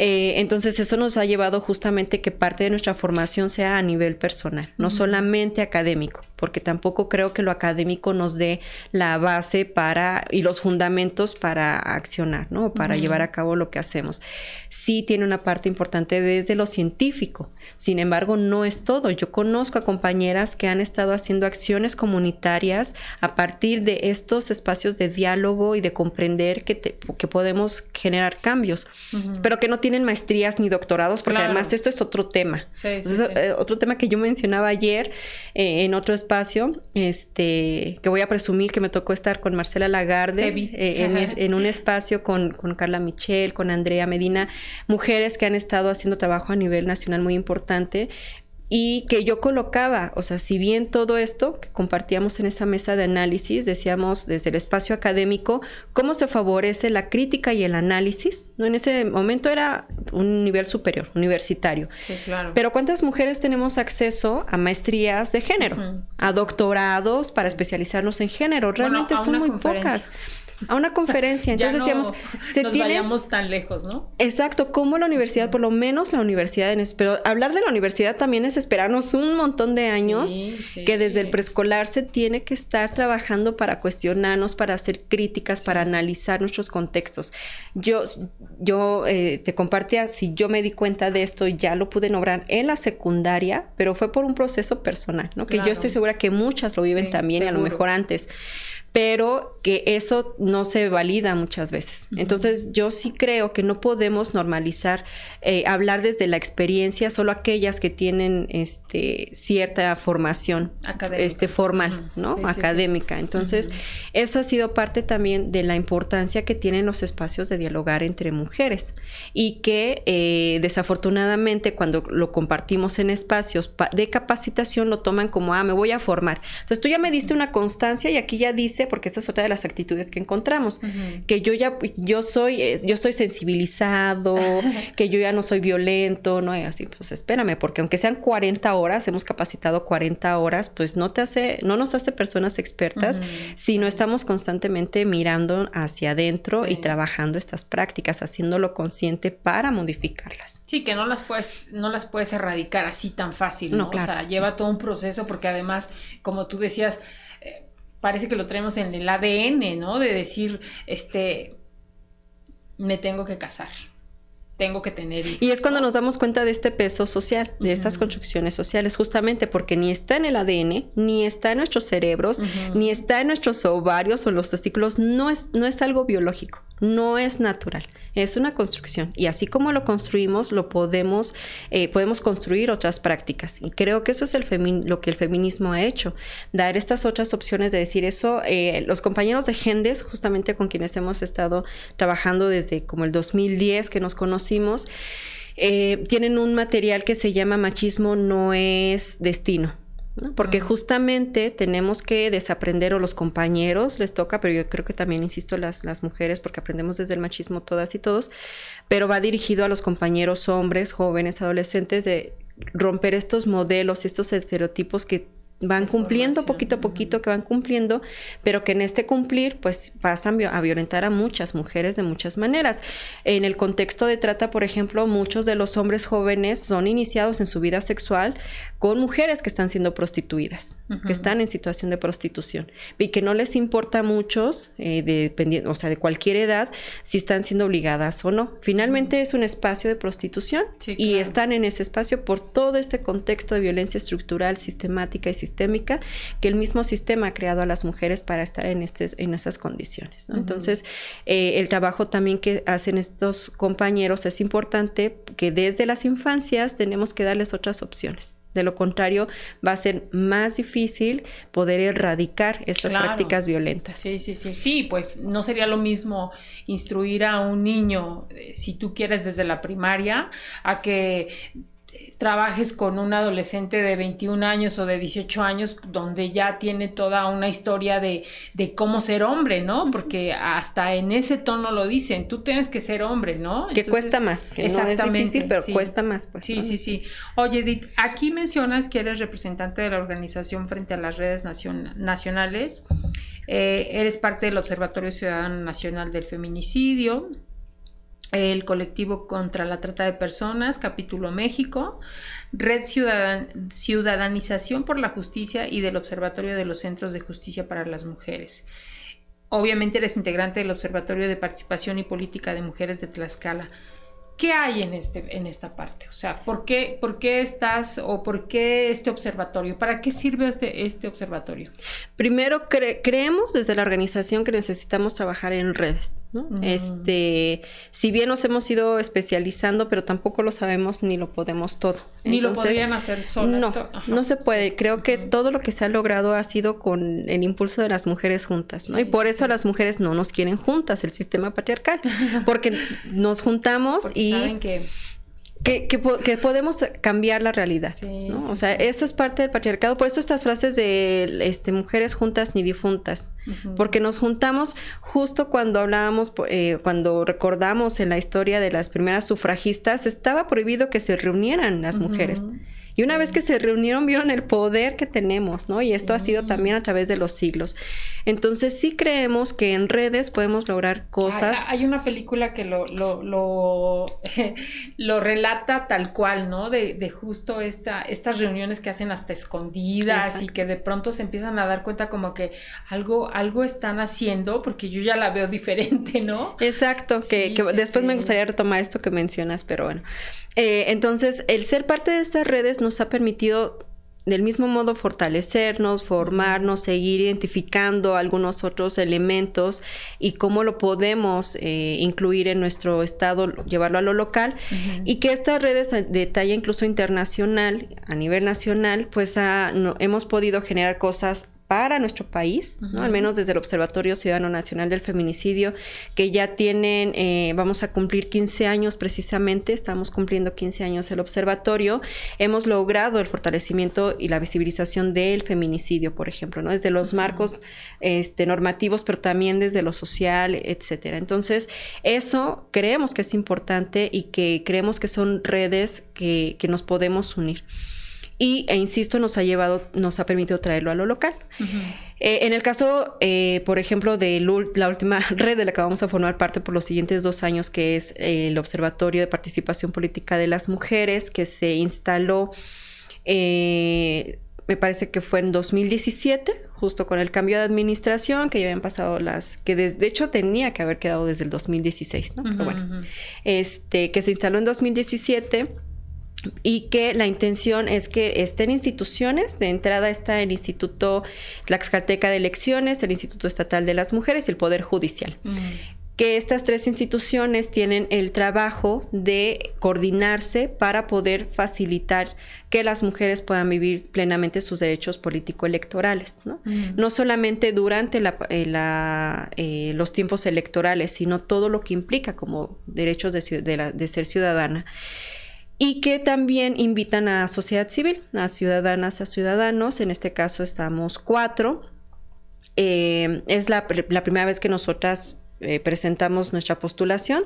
Eh, entonces eso nos ha llevado justamente que parte de nuestra formación sea a nivel personal, no solamente académico, porque tampoco creo que lo académico nos dé la base para y los fundamentos para accionar, ¿no? Para llevar a cabo lo que hacemos. Sí tiene una parte importante desde lo científico, sin embargo no es todo. Yo conozco a compañeras que han estado haciendo acciones comunitarias a partir de estos espacios de diálogo y de comprender que, que podemos generar cambios, pero que no tienen maestrías ni doctorados, porque además esto es otro tema. Eh, otro tema que yo mencionaba ayer eh, en otro espacio, este, que voy a presumir que me tocó estar con Marcela Lagarde eh, en, un espacio con, con Carla Michel, con Andrea Medina, mujeres que han estado haciendo trabajo a nivel nacional muy importante, y que yo colocaba, o sea, si bien todo esto que compartíamos en esa mesa de análisis, decíamos desde el espacio académico, cómo se favorece la crítica y el análisis, ¿no? En ese momento era un nivel superior, universitario. Sí, claro. Pero ¿cuántas mujeres tenemos acceso a maestrías de género, a doctorados para especializarnos en género? Realmente son muy pocas a una conferencia. Entonces decíamos, se nos vayamos tan lejos, ¿no? Exacto, como la universidad, por lo menos la universidad, en pero hablar de la universidad también es esperarnos un montón de años que desde el preescolar se tiene que estar trabajando para cuestionarnos, para hacer críticas, para analizar nuestros contextos. Yo, yo eh, te compartía, si yo me di cuenta de esto, ya lo pude lograr en la secundaria, pero fue por un proceso personal, ¿no? Que yo estoy segura que muchas lo viven también, y a lo mejor antes pero que eso no se valida muchas veces. Entonces, yo sí creo que no podemos normalizar eh, hablar desde la experiencia solo aquellas que tienen este, cierta formación este, formal, ¿no? Académica. Entonces, eso ha sido parte también de la importancia que tienen los espacios de dialogar entre mujeres y que eh, desafortunadamente cuando lo compartimos en espacios de capacitación lo toman como, ah, me voy a formar. Entonces, tú ya me diste una constancia y aquí ya dice porque esa es otra de las actitudes que encontramos, que yo ya, yo soy, yo estoy sensibilizado, que yo ya no soy violento, ¿no? Y así, pues espérame, porque aunque sean 40 horas, hemos capacitado 40 horas, pues no te hace, no nos hace personas expertas si no estamos constantemente mirando hacia adentro y trabajando estas prácticas, haciéndolo consciente para modificarlas. Sí, que no las puedes, no las puedes erradicar así tan fácil, ¿no? O sea, lleva todo un proceso porque además, como tú decías, parece que lo traemos en el ADN, ¿no? De decir, este, me tengo que casar, tengo que tener hijos. Y es cuando nos damos cuenta de este peso social, de estas construcciones sociales, justamente porque ni está en el ADN, ni está en nuestros cerebros, ni está en nuestros ovarios o los testículos, no es, no es algo biológico, no es natural es una construcción y así como lo construimos, lo podemos, eh, podemos construir otras prácticas. Y creo que eso es el lo que el feminismo ha hecho, dar estas otras opciones de decir eso. Eh, los compañeros de Gendes, justamente con quienes hemos estado trabajando desde como el 2010 que nos conocimos, eh, tienen un material que se llama Machismo no es destino porque justamente tenemos que desaprender, o los compañeros les toca, pero yo creo que también, insisto, las, las mujeres, porque aprendemos desde el machismo todas y todos, pero va dirigido a los compañeros hombres, jóvenes, adolescentes, de romper estos modelos, estos estereotipos que van cumpliendo poquito a poquito, que van cumpliendo, pero que en este cumplir pues pasan a violentar a muchas mujeres de muchas maneras. En el contexto de trata, por ejemplo, muchos de los hombres jóvenes son iniciados en su vida sexual con mujeres que están siendo prostituidas, que están en situación de prostitución y que no les importa a muchos, eh, dependiendo, o sea, de cualquier edad, si están siendo obligadas o no. Finalmente es un espacio de prostitución y están en ese espacio por todo este contexto de violencia estructural, sistemática y sistémica que el mismo sistema ha creado a las mujeres para estar en, este, en esas condiciones. Entonces, eh, el trabajo también que hacen estos compañeros es importante que desde las infancias tenemos que darles otras opciones. De lo contrario, va a ser más difícil poder erradicar estas prácticas violentas. Sí, sí, sí, sí, pues no sería lo mismo instruir a un niño, eh, si tú quieres, desde la primaria, a que trabajes con un adolescente de 21 años o de 18 años donde ya tiene toda una historia de, cómo ser hombre, ¿no? Porque hasta en ese tono lo dicen, tú tienes que ser hombre, ¿no? que cuesta más, que exactamente, no es difícil, pero cuesta más. Pues, sí, sí, sí. Oye, Edith, aquí mencionas que eres representante de la organización frente a las redes nacionales, eh, eres parte del Observatorio Ciudadano Nacional del Feminicidio, el colectivo contra la trata de personas, capítulo México, Red Ciudadanización por la Justicia y del Observatorio de los Centros de Justicia para las Mujeres. Obviamente eres integrante del Observatorio de Participación y Política de Mujeres de Tlaxcala. ¿Qué hay en, este, en esta parte? O sea, ¿por qué, ¿por qué estás o por qué este observatorio? ¿Para qué sirve este, este observatorio? Primero, creemos desde la organización que necesitamos trabajar en redes. Este, si bien nos hemos ido especializando, pero tampoco lo sabemos ni lo podemos todo. Ni lo podrían hacer solo. No, no se puede. Creo que todo lo que se ha logrado ha sido con el impulso de las mujeres juntas, ¿no? y por eso las mujeres no nos quieren juntas, el sistema patriarcal, porque nos juntamos y saben que que, que, podemos cambiar la realidad. ¿no? o sea, eso es parte del patriarcado. Por eso estas frases de este, mujeres juntas ni difuntas. Porque nos juntamos justo cuando hablábamos, eh, cuando recordamos en la historia de las primeras sufragistas, estaba prohibido que se reunieran las mujeres. Y una vez que se reunieron, vieron el poder que tenemos, ¿no? Y esto ha sido también a través de los siglos. Entonces, sí creemos que en redes podemos lograr cosas. Hay, una película que lo, lo, lo, relata tal cual, ¿no? De, de, justo esta, estas reuniones que hacen hasta escondidas y que de pronto se empiezan a dar cuenta como que algo, algo están haciendo, porque yo ya la veo diferente, ¿no? Exacto, que, después me gustaría retomar esto que mencionas, pero bueno. Eh, entonces, el ser parte de estas redes nos ha permitido del mismo modo fortalecernos, formarnos, seguir identificando algunos otros elementos y cómo lo podemos eh, incluir en nuestro estado, llevarlo a lo local. Y que estas redes de talla incluso internacional, a nivel nacional, pues hemos podido generar cosas para nuestro país, al menos desde el Observatorio Ciudadano Nacional del Feminicidio, que ya tienen, eh, vamos a cumplir 15 años precisamente, estamos cumpliendo 15 años el observatorio, hemos logrado el fortalecimiento y la visibilización del feminicidio, por ejemplo, ¿no? desde los marcos este, normativos, pero también desde lo social, etcétera. Entonces, eso creemos que es importante y que creemos que son redes que, que nos podemos unir y, e insisto, nos ha llevado, nos ha permitido traerlo a lo local. Eh, en el caso, eh, por ejemplo, de la última red de la que vamos a formar parte por los siguientes dos años, que es el Observatorio de Participación Política de las Mujeres, que se instaló, eh, me parece que fue en 2017, justo con el cambio de administración, que ya habían pasado las, que de, hecho tenía que haber quedado desde el 2016, ¿no? Pero bueno, este, que se instaló en 2017 y que la intención es que estén instituciones, de entrada está el Instituto Tlaxcalteca de Elecciones, el Instituto Estatal de las Mujeres y el Poder Judicial. Que estas tres instituciones tienen el trabajo de coordinarse para poder facilitar que las mujeres puedan vivir plenamente sus derechos político-electorales, ¿no? No solamente durante eh, eh, los tiempos electorales, sino todo lo que implica como derechos de, de ser ciudadana y que también invitan a sociedad civil, a ciudadanas, a ciudadanos. En este caso estamos cuatro. Eh, es la, primera vez que nosotras eh, presentamos nuestra postulación.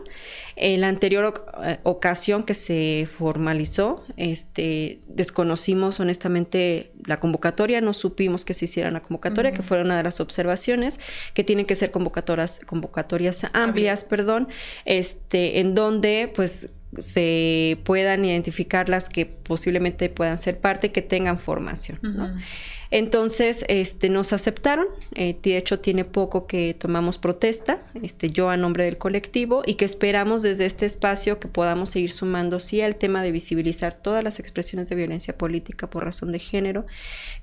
En la anterior eh, ocasión que se formalizó, este, desconocimos honestamente la convocatoria, no supimos que se hiciera la convocatoria, que fue una de las observaciones, que tienen que ser convocatorias, convocatorias amplias, perdón, este, en donde pues se puedan identificar las que posiblemente puedan ser parte, que tengan formación. Entonces, este, nos aceptaron. Eh, de hecho, tiene poco que tomamos protesta, este, yo a nombre del colectivo, y que esperamos desde este espacio que podamos seguir sumando, sí, al tema de visibilizar todas las expresiones de violencia política por razón de género,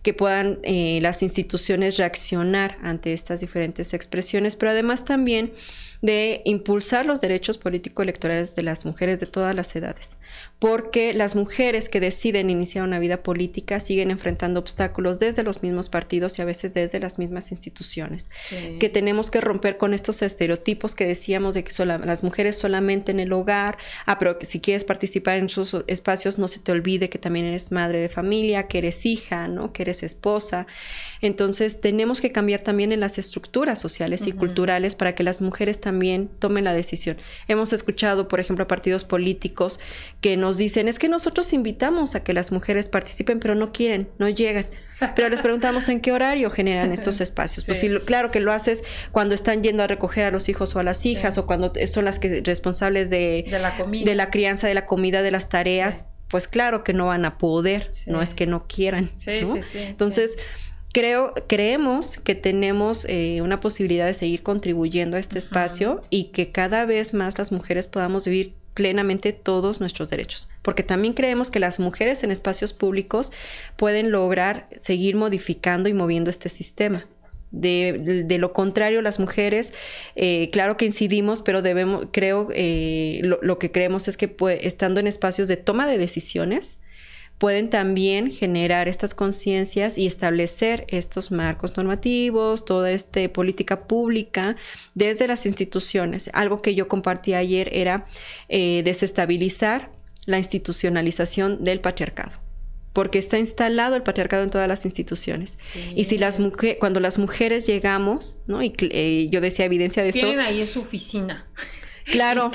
que puedan eh, las instituciones reaccionar ante estas diferentes expresiones, pero además también de impulsar los derechos político-electorales de las mujeres de todas las edades, porque las mujeres que deciden iniciar una vida política siguen enfrentando obstáculos desde los mismos partidos y a veces desde las mismas instituciones, que tenemos que romper con estos estereotipos que decíamos de que las mujeres solamente en el hogar, ah, pero que si quieres participar en sus espacios no se te olvide que también eres madre de familia, que eres hija, ¿no? que eres esposa. Entonces tenemos que cambiar también en las estructuras sociales y culturales para que las mujeres también tomen la decisión. Hemos escuchado, por ejemplo, a partidos políticos que nos dicen, es que nosotros invitamos a que las mujeres participen, pero no quieren, no llegan. Pero les preguntamos en qué horario generan estos espacios. Pues sí, claro que lo haces cuando están yendo a recoger a los hijos o a las hijas o cuando son las que responsables de, la comida. de la crianza, de la comida, de las tareas. Pues claro que no van a poder, no es que no quieran. Sí, sí, sí. Entonces, creo, creemos que tenemos eh, una posibilidad de seguir contribuyendo a este espacio y que cada vez más las mujeres podamos vivir plenamente todos nuestros derechos. Porque también creemos que las mujeres en espacios públicos pueden lograr seguir modificando y moviendo este sistema. De, lo contrario, las mujeres, eh, claro que incidimos, pero debemos, creo, eh, lo, que creemos es que estando en espacios de toma de decisiones, pueden también generar estas conciencias y establecer estos marcos normativos, toda esta política pública desde las instituciones. Algo que yo compartí ayer era eh, desestabilizar la institucionalización del patriarcado porque está instalado el patriarcado en todas las instituciones. Y si las mujeres, cuando las mujeres llegamos, ¿no? Y eh, yo decía evidencia de esto. Tienen ahí su oficina. Claro.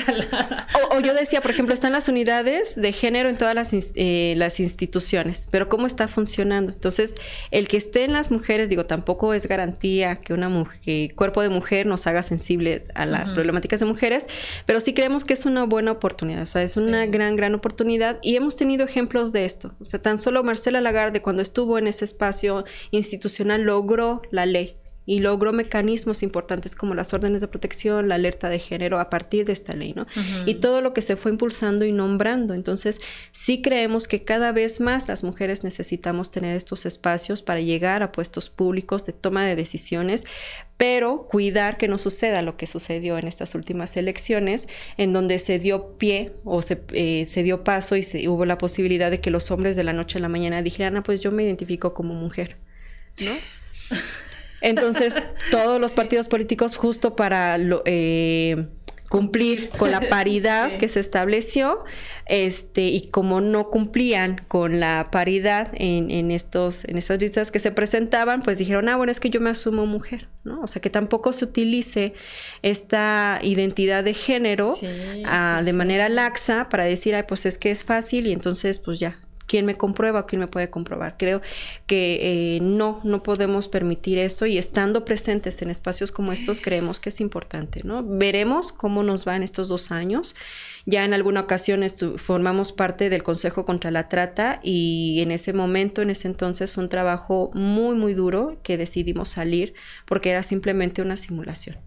O, yo decía, por ejemplo, están las unidades de género en todas las, eh, las instituciones, pero ¿cómo está funcionando? Entonces, el que estén las mujeres, digo, tampoco es garantía que una mujer, cuerpo de mujer nos haga sensibles a las problemáticas de mujeres, pero sí creemos que es una buena oportunidad, o sea, es una gran, gran oportunidad y hemos tenido ejemplos de esto. O sea, tan solo Marcela Lagarde, cuando estuvo en ese espacio institucional, logró la ley y logró mecanismos importantes como las órdenes de protección, la alerta de género a partir de esta ley, ¿no? Y todo lo que se fue impulsando y nombrando. Entonces, sí creemos que cada vez más las mujeres necesitamos tener estos espacios para llegar a puestos públicos de toma de decisiones, pero cuidar que no suceda lo que sucedió en estas últimas elecciones, en donde se dio pie o se, eh, se dio paso y se, hubo la posibilidad de que los hombres de la noche a la mañana dijeran, ah, pues yo me identifico como mujer, ¿no? Entonces, todos los partidos políticos, justo para eh, cumplir con la paridad que se estableció, este, y como no cumplían con la paridad en, en, estos, en estas listas que se presentaban, pues dijeron, ah, bueno, es que yo me asumo mujer, ¿no? O sea, que tampoco se utilice esta identidad de género ah, de manera laxa para decir, ay, pues es que es fácil y entonces, pues ya, quién me comprueba o quién me puede comprobar. Creo que eh, no, no podemos permitir esto y estando presentes en espacios como estos creemos que es importante, ¿no? Veremos cómo nos va en estos dos años. Ya en alguna ocasión formamos parte del Consejo contra la Trata y en ese momento, en ese entonces fue un trabajo muy, muy duro que decidimos salir porque era simplemente una simulación.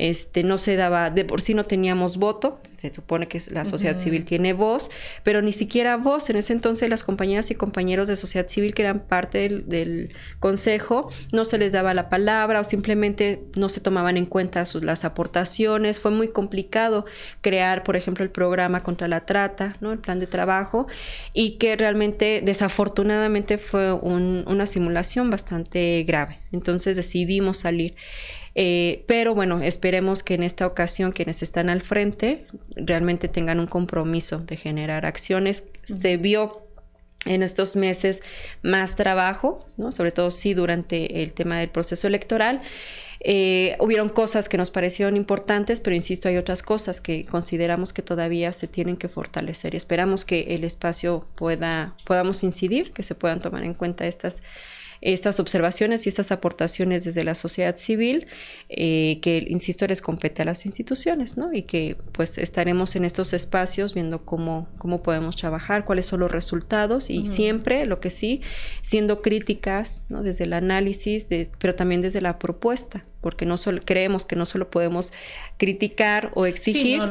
Este, no se daba, de por sí no teníamos voto, se supone que la sociedad civil tiene voz, pero ni siquiera voz. En ese entonces las compañeras y compañeros de sociedad civil que eran parte del, consejo, no se les daba la palabra o simplemente no se tomaban en cuenta sus, las aportaciones. Fue muy complicado crear, por ejemplo, el programa contra la trata, ¿no? el plan de trabajo, y que realmente desafortunadamente fue una simulación bastante grave. Entonces decidimos salir. Eh, pero bueno, esperemos que en esta ocasión quienes están al frente realmente tengan un compromiso de generar acciones. Se vio en estos meses más trabajo, ¿no? sobre todo sí durante el tema del proceso electoral. Eh, hubieron cosas que nos parecieron importantes, pero insisto, hay otras cosas que consideramos que todavía se tienen que fortalecer y esperamos que el espacio pueda, podamos incidir, que se puedan tomar en cuenta estas estas observaciones y estas aportaciones desde la sociedad civil, eh, que, insisto, les compete a las instituciones, ¿no? Y que pues estaremos en estos espacios viendo cómo, cómo podemos trabajar, cuáles son los resultados y siempre, lo que sí, siendo críticas, ¿no? Desde el análisis, pero también desde la propuesta, porque no solo creemos que no solo podemos criticar o exigir,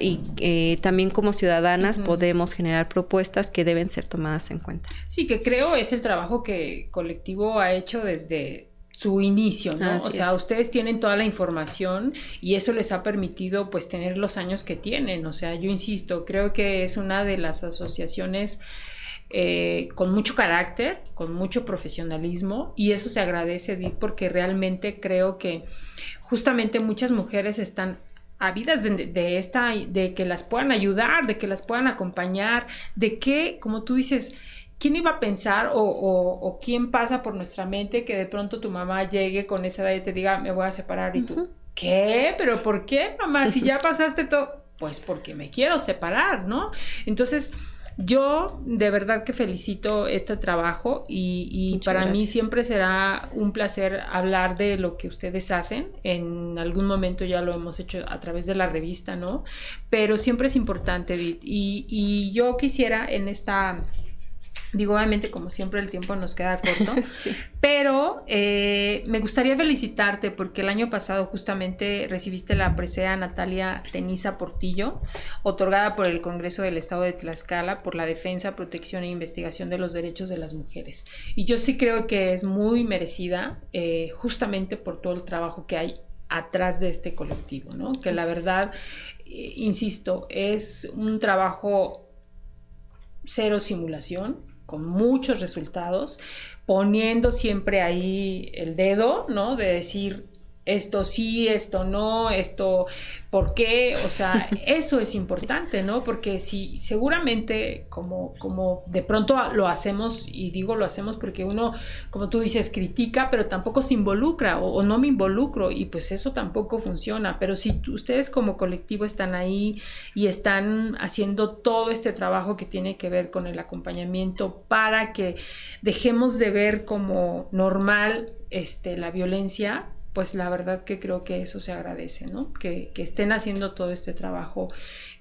y eh, también como ciudadanas podemos generar propuestas que deben ser tomadas en cuenta. Sí, que creo es el trabajo que colectivo ha hecho desde su inicio, ¿no? o sea, ustedes tienen toda la información y eso les ha permitido pues tener los años que tienen. O sea, yo insisto, creo que es una de las asociaciones eh, con mucho carácter, con mucho profesionalismo y eso se agradece, Edith, porque realmente creo que justamente muchas mujeres están habidas de, de, esta, de que las puedan ayudar, de que las puedan acompañar, de que, como tú dices, ¿quién iba a pensar o, o, quién pasa por nuestra mente que de pronto tu mamá llegue con esa edad y te diga, me voy a separar y tú, ¿qué? ¿Pero por qué, mamá? Si ya pasaste todo, pues porque me quiero separar, ¿no? Entonces, yo de verdad que felicito este trabajo y, para mí siempre será un placer hablar de lo que ustedes hacen. En algún momento ya lo hemos hecho a través de la revista, ¿no? Pero siempre es importante, Edith. y yo quisiera en esta Digo, obviamente, como siempre, el tiempo nos queda corto, pero eh, me gustaría felicitarte porque el año pasado justamente recibiste la presea Natalia Tenisa Portillo, otorgada por el Congreso del Estado de Tlaxcala por la defensa, protección e investigación de los derechos de las mujeres. Y yo sí creo que es muy merecida, eh, justamente por todo el trabajo que hay atrás de este colectivo, ¿no? Que la verdad, eh, insisto, es un trabajo cero simulación, con muchos resultados, poniendo siempre ahí el dedo, ¿no? De decir, esto sí, esto no, esto, ¿por qué? O sea, eso es importante, ¿no? Porque si seguramente como, como de pronto lo hacemos, y digo lo hacemos porque uno, como tú dices, critica, pero tampoco se involucra o, no me involucro y pues eso tampoco funciona. Pero si ustedes como colectivo están ahí y están haciendo todo este trabajo que tiene que ver con el acompañamiento para que dejemos de ver como normal este, la violencia, pues la verdad que creo que eso se agradece, ¿no? Que, que estén haciendo todo este trabajo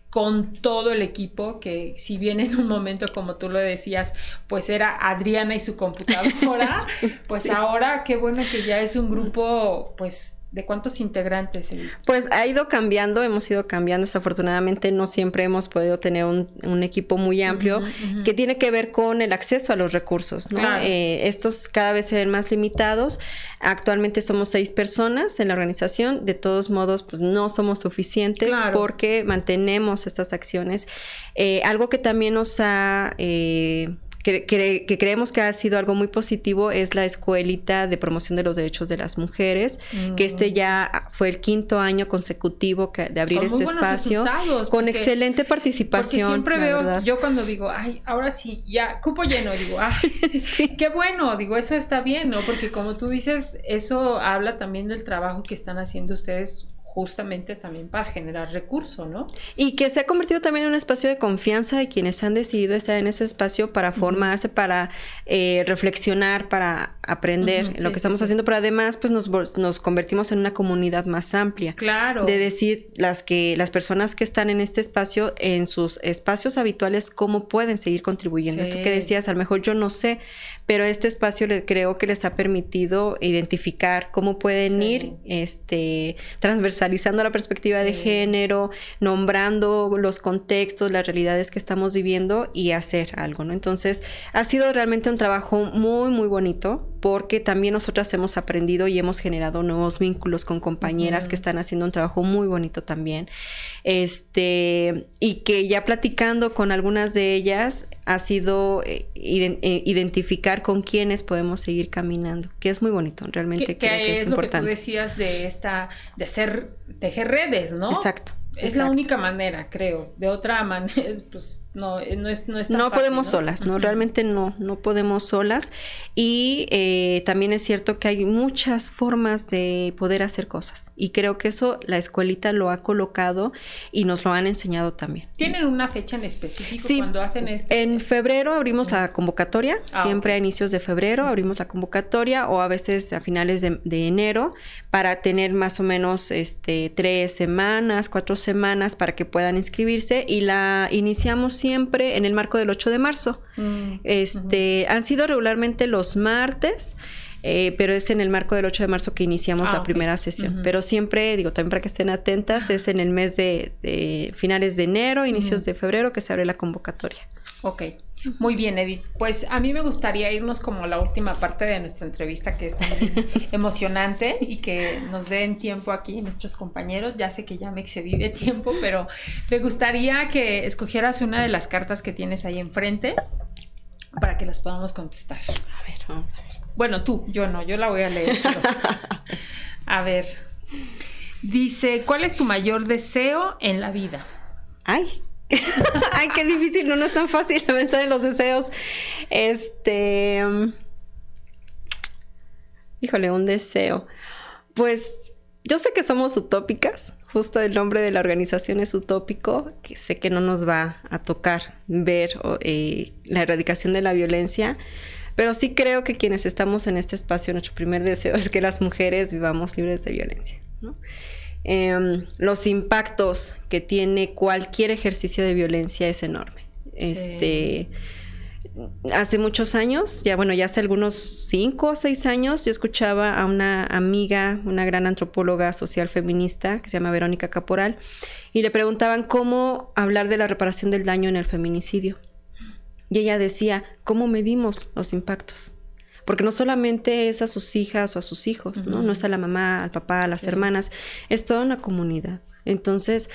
con todo el equipo, que si bien en un momento, como tú lo decías, pues era Adriana y su computadora, pues ahora qué bueno que ya es un grupo, pues ¿De cuántos integrantes? Pues ha ido cambiando, hemos ido cambiando. Desafortunadamente no siempre hemos podido tener un, equipo muy amplio que tiene que ver con el acceso a los recursos. ¿no? Eh, estos cada vez se ven más limitados. Actualmente somos seis personas en la organización. De todos modos, pues no somos suficientes porque mantenemos estas acciones. Eh, algo que también nos ha... Eh, que, creemos que ha sido algo muy positivo es la escuelita de promoción de los derechos de las mujeres, que este mm. ya fue el quinto año consecutivo de abrir este espacio, con excelente participación. Porque siempre veo, yo cuando digo, ay, ahora sí, ya, cupo lleno, digo, ay, sí. qué bueno, digo, eso está bien, ¿no? Porque como tú dices, eso habla también del trabajo que están haciendo ustedes justamente también para generar recursos, ¿no? Y que se ha convertido también en un espacio de confianza de quienes han decidido estar en ese espacio para formarse, para eh, reflexionar, para aprender lo que estamos haciendo, pero además pues nos, nos, convertimos en una comunidad más amplia. Claro. De decir las que las personas que están en este espacio, en sus espacios habituales, cómo pueden seguir contribuyendo. Esto que decías, a lo mejor yo no sé, pero este espacio le, creo que les ha permitido identificar cómo pueden ir este, transversalizando la perspectiva de género, nombrando los contextos, las realidades que estamos viviendo y hacer algo, ¿no? Entonces, ha sido realmente un trabajo muy, muy bonito porque también nosotras hemos aprendido y hemos generado nuevos vínculos con compañeras que están haciendo un trabajo muy bonito también. Este, y que ya platicando con algunas de ellas, ha sido eh, eh, identificar con quiénes podemos seguir caminando, que es muy bonito, realmente creo que es, es importante. Lo que tú decías de esta, de hacer, tejer redes, ¿no? Exacto. Es la única manera, creo. De otra manera, pues no, eh, no es, no es No podemos solas, ¿no? Realmente no, no podemos solas. Y eh, también es cierto que hay muchas formas de poder hacer cosas. Y creo que eso la escuelita lo ha colocado y nos lo han enseñado también. ¿Tienen una fecha en específico cuando hacen esto? En febrero abrimos la convocatoria, ah, siempre a inicios de febrero abrimos la convocatoria o a veces a finales de, de, enero para tener más o menos este, tres semanas, cuatro semanas para que puedan inscribirse y la iniciamos siempre en el marco del 8 de marzo. Mm, este, Han sido regularmente los martes. Eh, pero es en el marco del 8 de marzo que iniciamos ah, la primera sesión. Pero siempre, digo, también para que estén atentas, es en el mes de, finales de enero, inicios de febrero que se abre la convocatoria. Ok. Muy bien, Edith. Pues a mí me gustaría irnos como a la última parte de nuestra entrevista, que es tan emocionante y que nos den tiempo aquí nuestros compañeros. Ya sé que ya me excedí de tiempo, pero me gustaría que escogieras una de las cartas que tienes ahí enfrente para que las podamos contestar. A ver, vamos a ver. Bueno, tú, yo no, yo la voy a leer. A ver. Dice, ¿cuál es tu mayor deseo en la vida? Ay, Ay, qué difícil, no, es tan fácil pensar en los deseos. Este. Híjole, un deseo. Pues yo sé que somos utópicas, justo el nombre de la organización es utópico, que sé que no nos va a tocar ver eh, la erradicación de la violencia, pero sí creo que quienes estamos en este espacio, nuestro primer deseo es que las mujeres vivamos libres de violencia. ¿no? Em, los impactos que tiene cualquier ejercicio de violencia es enorme. Este, hace muchos años, ya bueno, ya hace algunos cinco o seis años, yo escuchaba a una amiga, una gran antropóloga social feminista que se llama Verónica Caporal, y le preguntaban cómo hablar de la reparación del daño en el feminicidio. Y ella decía, ¿cómo medimos los impactos? Porque no solamente es a sus hijas o a sus hijos, ¿no? No es a la mamá, al papá, a las hermanas, es toda una comunidad. Entonces,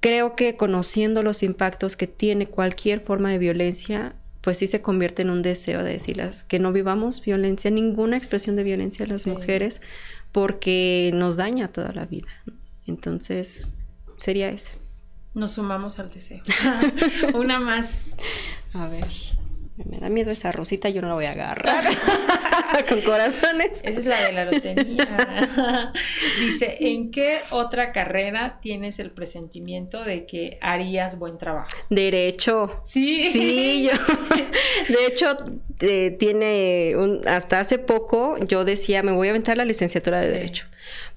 creo que conociendo los impactos que tiene cualquier forma de violencia, pues sí se convierte en un deseo de decirles que no vivamos violencia, ninguna expresión de violencia a las mujeres, porque nos daña toda la vida. Entonces, sería ese. Nos sumamos al deseo. Una más. A ver. Me da miedo esa rosita, yo no la voy a agarrar. Con corazones. Esa es la de la lotería. Dice, ¿en qué otra carrera tienes el presentimiento de que harías buen trabajo? Derecho. Sí. Sí, yo. De hecho, eh, tiene un, hasta hace poco yo decía, me voy a aventar la licenciatura de Derecho.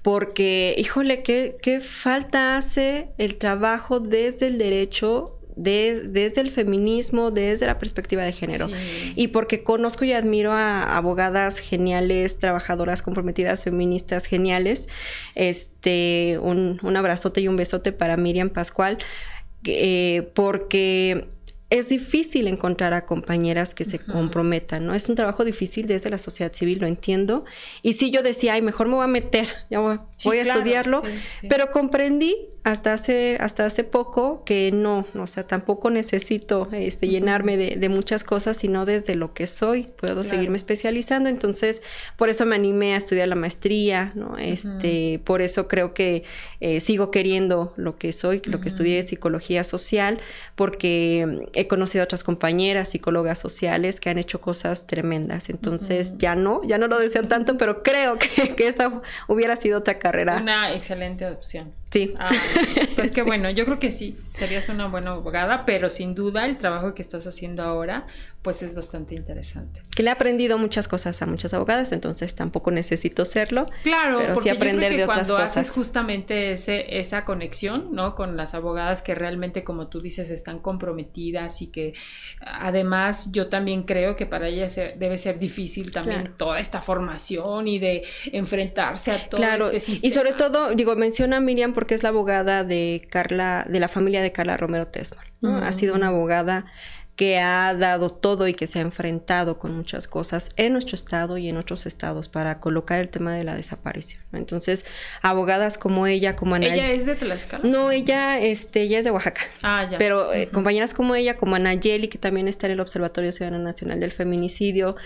Porque, híjole, ¿qué, qué falta hace el trabajo desde el derecho desde el feminismo, desde la perspectiva de género. Y porque conozco y admiro a abogadas geniales, trabajadoras comprometidas, feministas geniales. Este, un, un abrazote y un besote para Miriam Pascual, eh, porque es difícil encontrar a compañeras que se comprometan, ¿no? Es un trabajo difícil desde la sociedad civil, lo entiendo. Y sí, yo decía, ay, mejor me voy a meter, ya voy, a estudiarlo, pero comprendí hasta hace, hasta hace poco que no, o sea, tampoco necesito este, llenarme de, muchas cosas, sino desde lo que soy, puedo seguirme especializando. Entonces, por eso me animé a estudiar la maestría, ¿no? Este, por eso creo que eh, sigo queriendo lo que soy, lo que estudié psicología social, porque he conocido a otras compañeras, psicólogas sociales, que han hecho cosas tremendas. Entonces, ya no, ya no lo deseo tanto, pero creo que, que esa hubiera sido otra carrera. Una excelente opción. Sí. Ah, pues que bueno, yo creo que sí, serías una buena abogada, pero sin duda el trabajo que estás haciendo ahora, pues es bastante interesante. Que le he aprendido muchas cosas a muchas abogadas, entonces tampoco necesito serlo. Claro, pero sí aprender de otras cuando haces justamente ese, esa conexión, ¿no? Con las abogadas que realmente, como tú dices, están comprometidas y que además yo también creo que para ellas debe ser difícil también toda esta formación y de enfrentarse a todo este sistema. Y sobre todo, digo, menciona Miriam porque es la abogada de Carla, de la familia de Carla Romero Tesmal. Ha sido una abogada que ha dado todo y que se ha enfrentado con muchas cosas en nuestro estado y en otros estados para colocar el tema de la desaparición. Entonces, abogadas como ella, como Ana... ¿Ella es de Tlaxcala? No, ella, este, ella es de Oaxaca. Ah, ya. Pero eh, compañeras como ella, como Ana Yeli, que también está en el Observatorio Ciudadano Nacional del Feminicidio,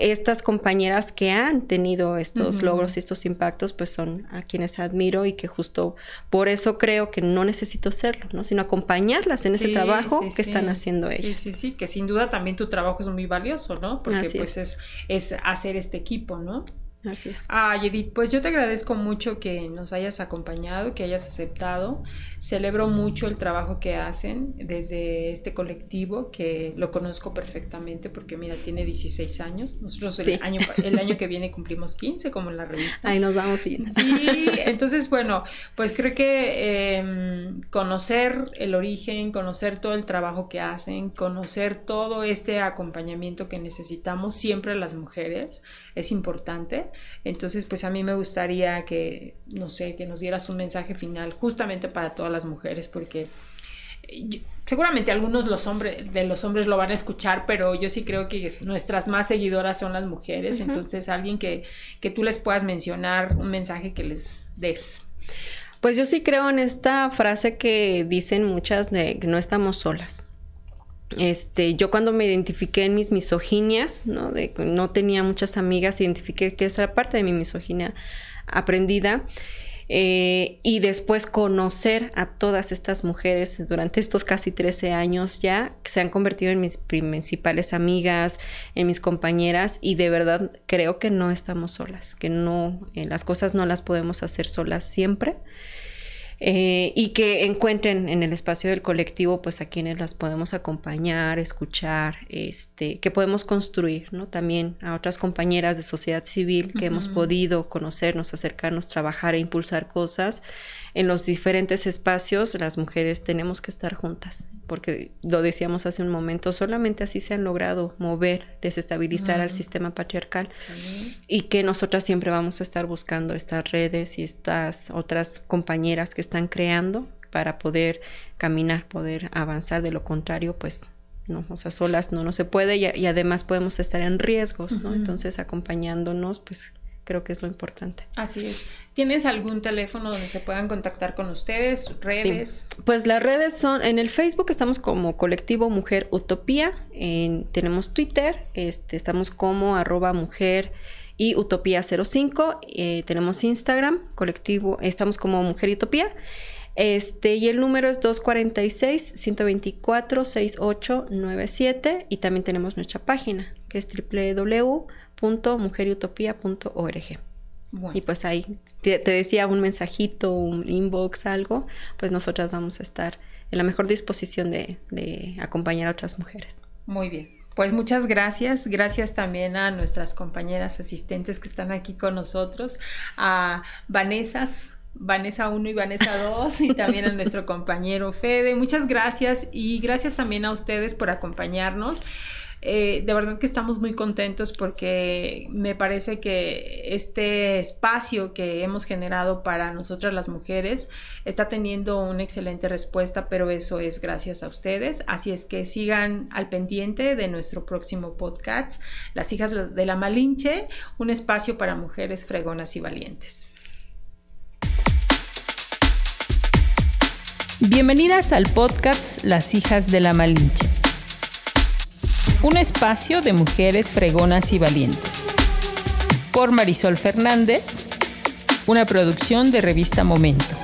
estas compañeras que han tenido estos logros y estos impactos, pues son a quienes admiro y que justo por eso creo que no necesito serlo, ¿no? Sino acompañarlas en ese trabajo que están haciendo ellas. Sí, sí, sí, que sin duda también tu trabajo es muy valioso, ¿no? Porque pues es. es hacer este equipo, ¿no? Así es. Ay, Edith, pues yo te agradezco mucho que nos hayas acompañado, que hayas aceptado. Celebro mucho el trabajo que hacen desde este colectivo, que lo conozco perfectamente porque, mira, tiene 16 años. Nosotros el, año, el año que viene cumplimos 15, como en la revista. Ahí nos vamos Sí, entonces, bueno, pues creo que em, conocer el origen, conocer todo el trabajo que hacen, conocer todo este acompañamiento que necesitamos siempre las mujeres es importante. Entonces, pues a mí me gustaría que, no sé, que nos dieras un mensaje final justamente para todas las mujeres, porque eh, seguramente algunos los hombres, de los hombres lo van a escuchar, pero yo sí creo que nuestras más seguidoras son las mujeres. Entonces, alguien que, que tú les puedas mencionar, un mensaje que les des. Pues yo sí creo en esta frase que dicen muchas de que no estamos solas. Este, yo cuando me identifiqué en mis misoginias, ¿no? Tenía muchas amigas, identifiqué que eso era parte de mi misoginia aprendida. Eh, y después conocer a todas estas mujeres durante estos casi 13 años ya, que se han convertido en mis principales amigas, en mis compañeras, y de verdad creo que no estamos solas, que no, eh, las cosas no las podemos hacer solas siempre. Eh, y que encuentren en el espacio del colectivo pues a quienes las podemos acompañar, escuchar, este, que podemos construir, ¿no? También a otras compañeras de sociedad civil que hemos podido conocernos, acercarnos, trabajar e impulsar cosas. En los diferentes espacios, las mujeres tenemos que estar juntas, porque lo decíamos hace un momento, solamente así se han logrado mover, desestabilizar al sistema patriarcal. Y que nosotras siempre vamos a estar buscando estas redes y estas otras compañeras que están creando para poder caminar, poder avanzar, de lo contrario, pues no, o sea, solas no, no se puede y, además podemos estar en riesgos, ¿no? Entonces, acompañándonos, pues creo que es lo importante. Así es. ¿Tienes algún teléfono donde se puedan contactar con ustedes? ¿Redes? Pues las redes son, en el Facebook estamos como colectivo Mujer Utopía, en, tenemos Twitter, este, estamos como arroba mujer y Utopía 05, eh, tenemos Instagram, colectivo, estamos como Mujer Utopía. Este, y el número es 246-124-6897 y también tenemos nuestra página que es www www.mujerutopia.org. Y pues ahí te, decía un mensajito, un inbox, algo, pues nosotras vamos a estar en la mejor disposición de, de acompañar a otras mujeres. Muy bien. Pues muchas gracias. Gracias también a nuestras compañeras asistentes que están aquí con nosotros, a Vanessa, Vanessa 1 y Vanessa 2 y también a nuestro compañero Fede. Muchas gracias y gracias también a ustedes por acompañarnos. Eh, de verdad que estamos muy contentos porque me parece que este espacio que hemos generado para nosotras las mujeres está teniendo una excelente respuesta, pero eso es gracias a ustedes. Así es que sigan al pendiente de nuestro próximo podcast, Las hijas de la Malinche, un espacio para mujeres fregonas y valientes. Bienvenidas al podcast Las hijas de la Malinche un espacio de mujeres fregonas y valientes. Por Marisol Fernández, una producción de revista Momento.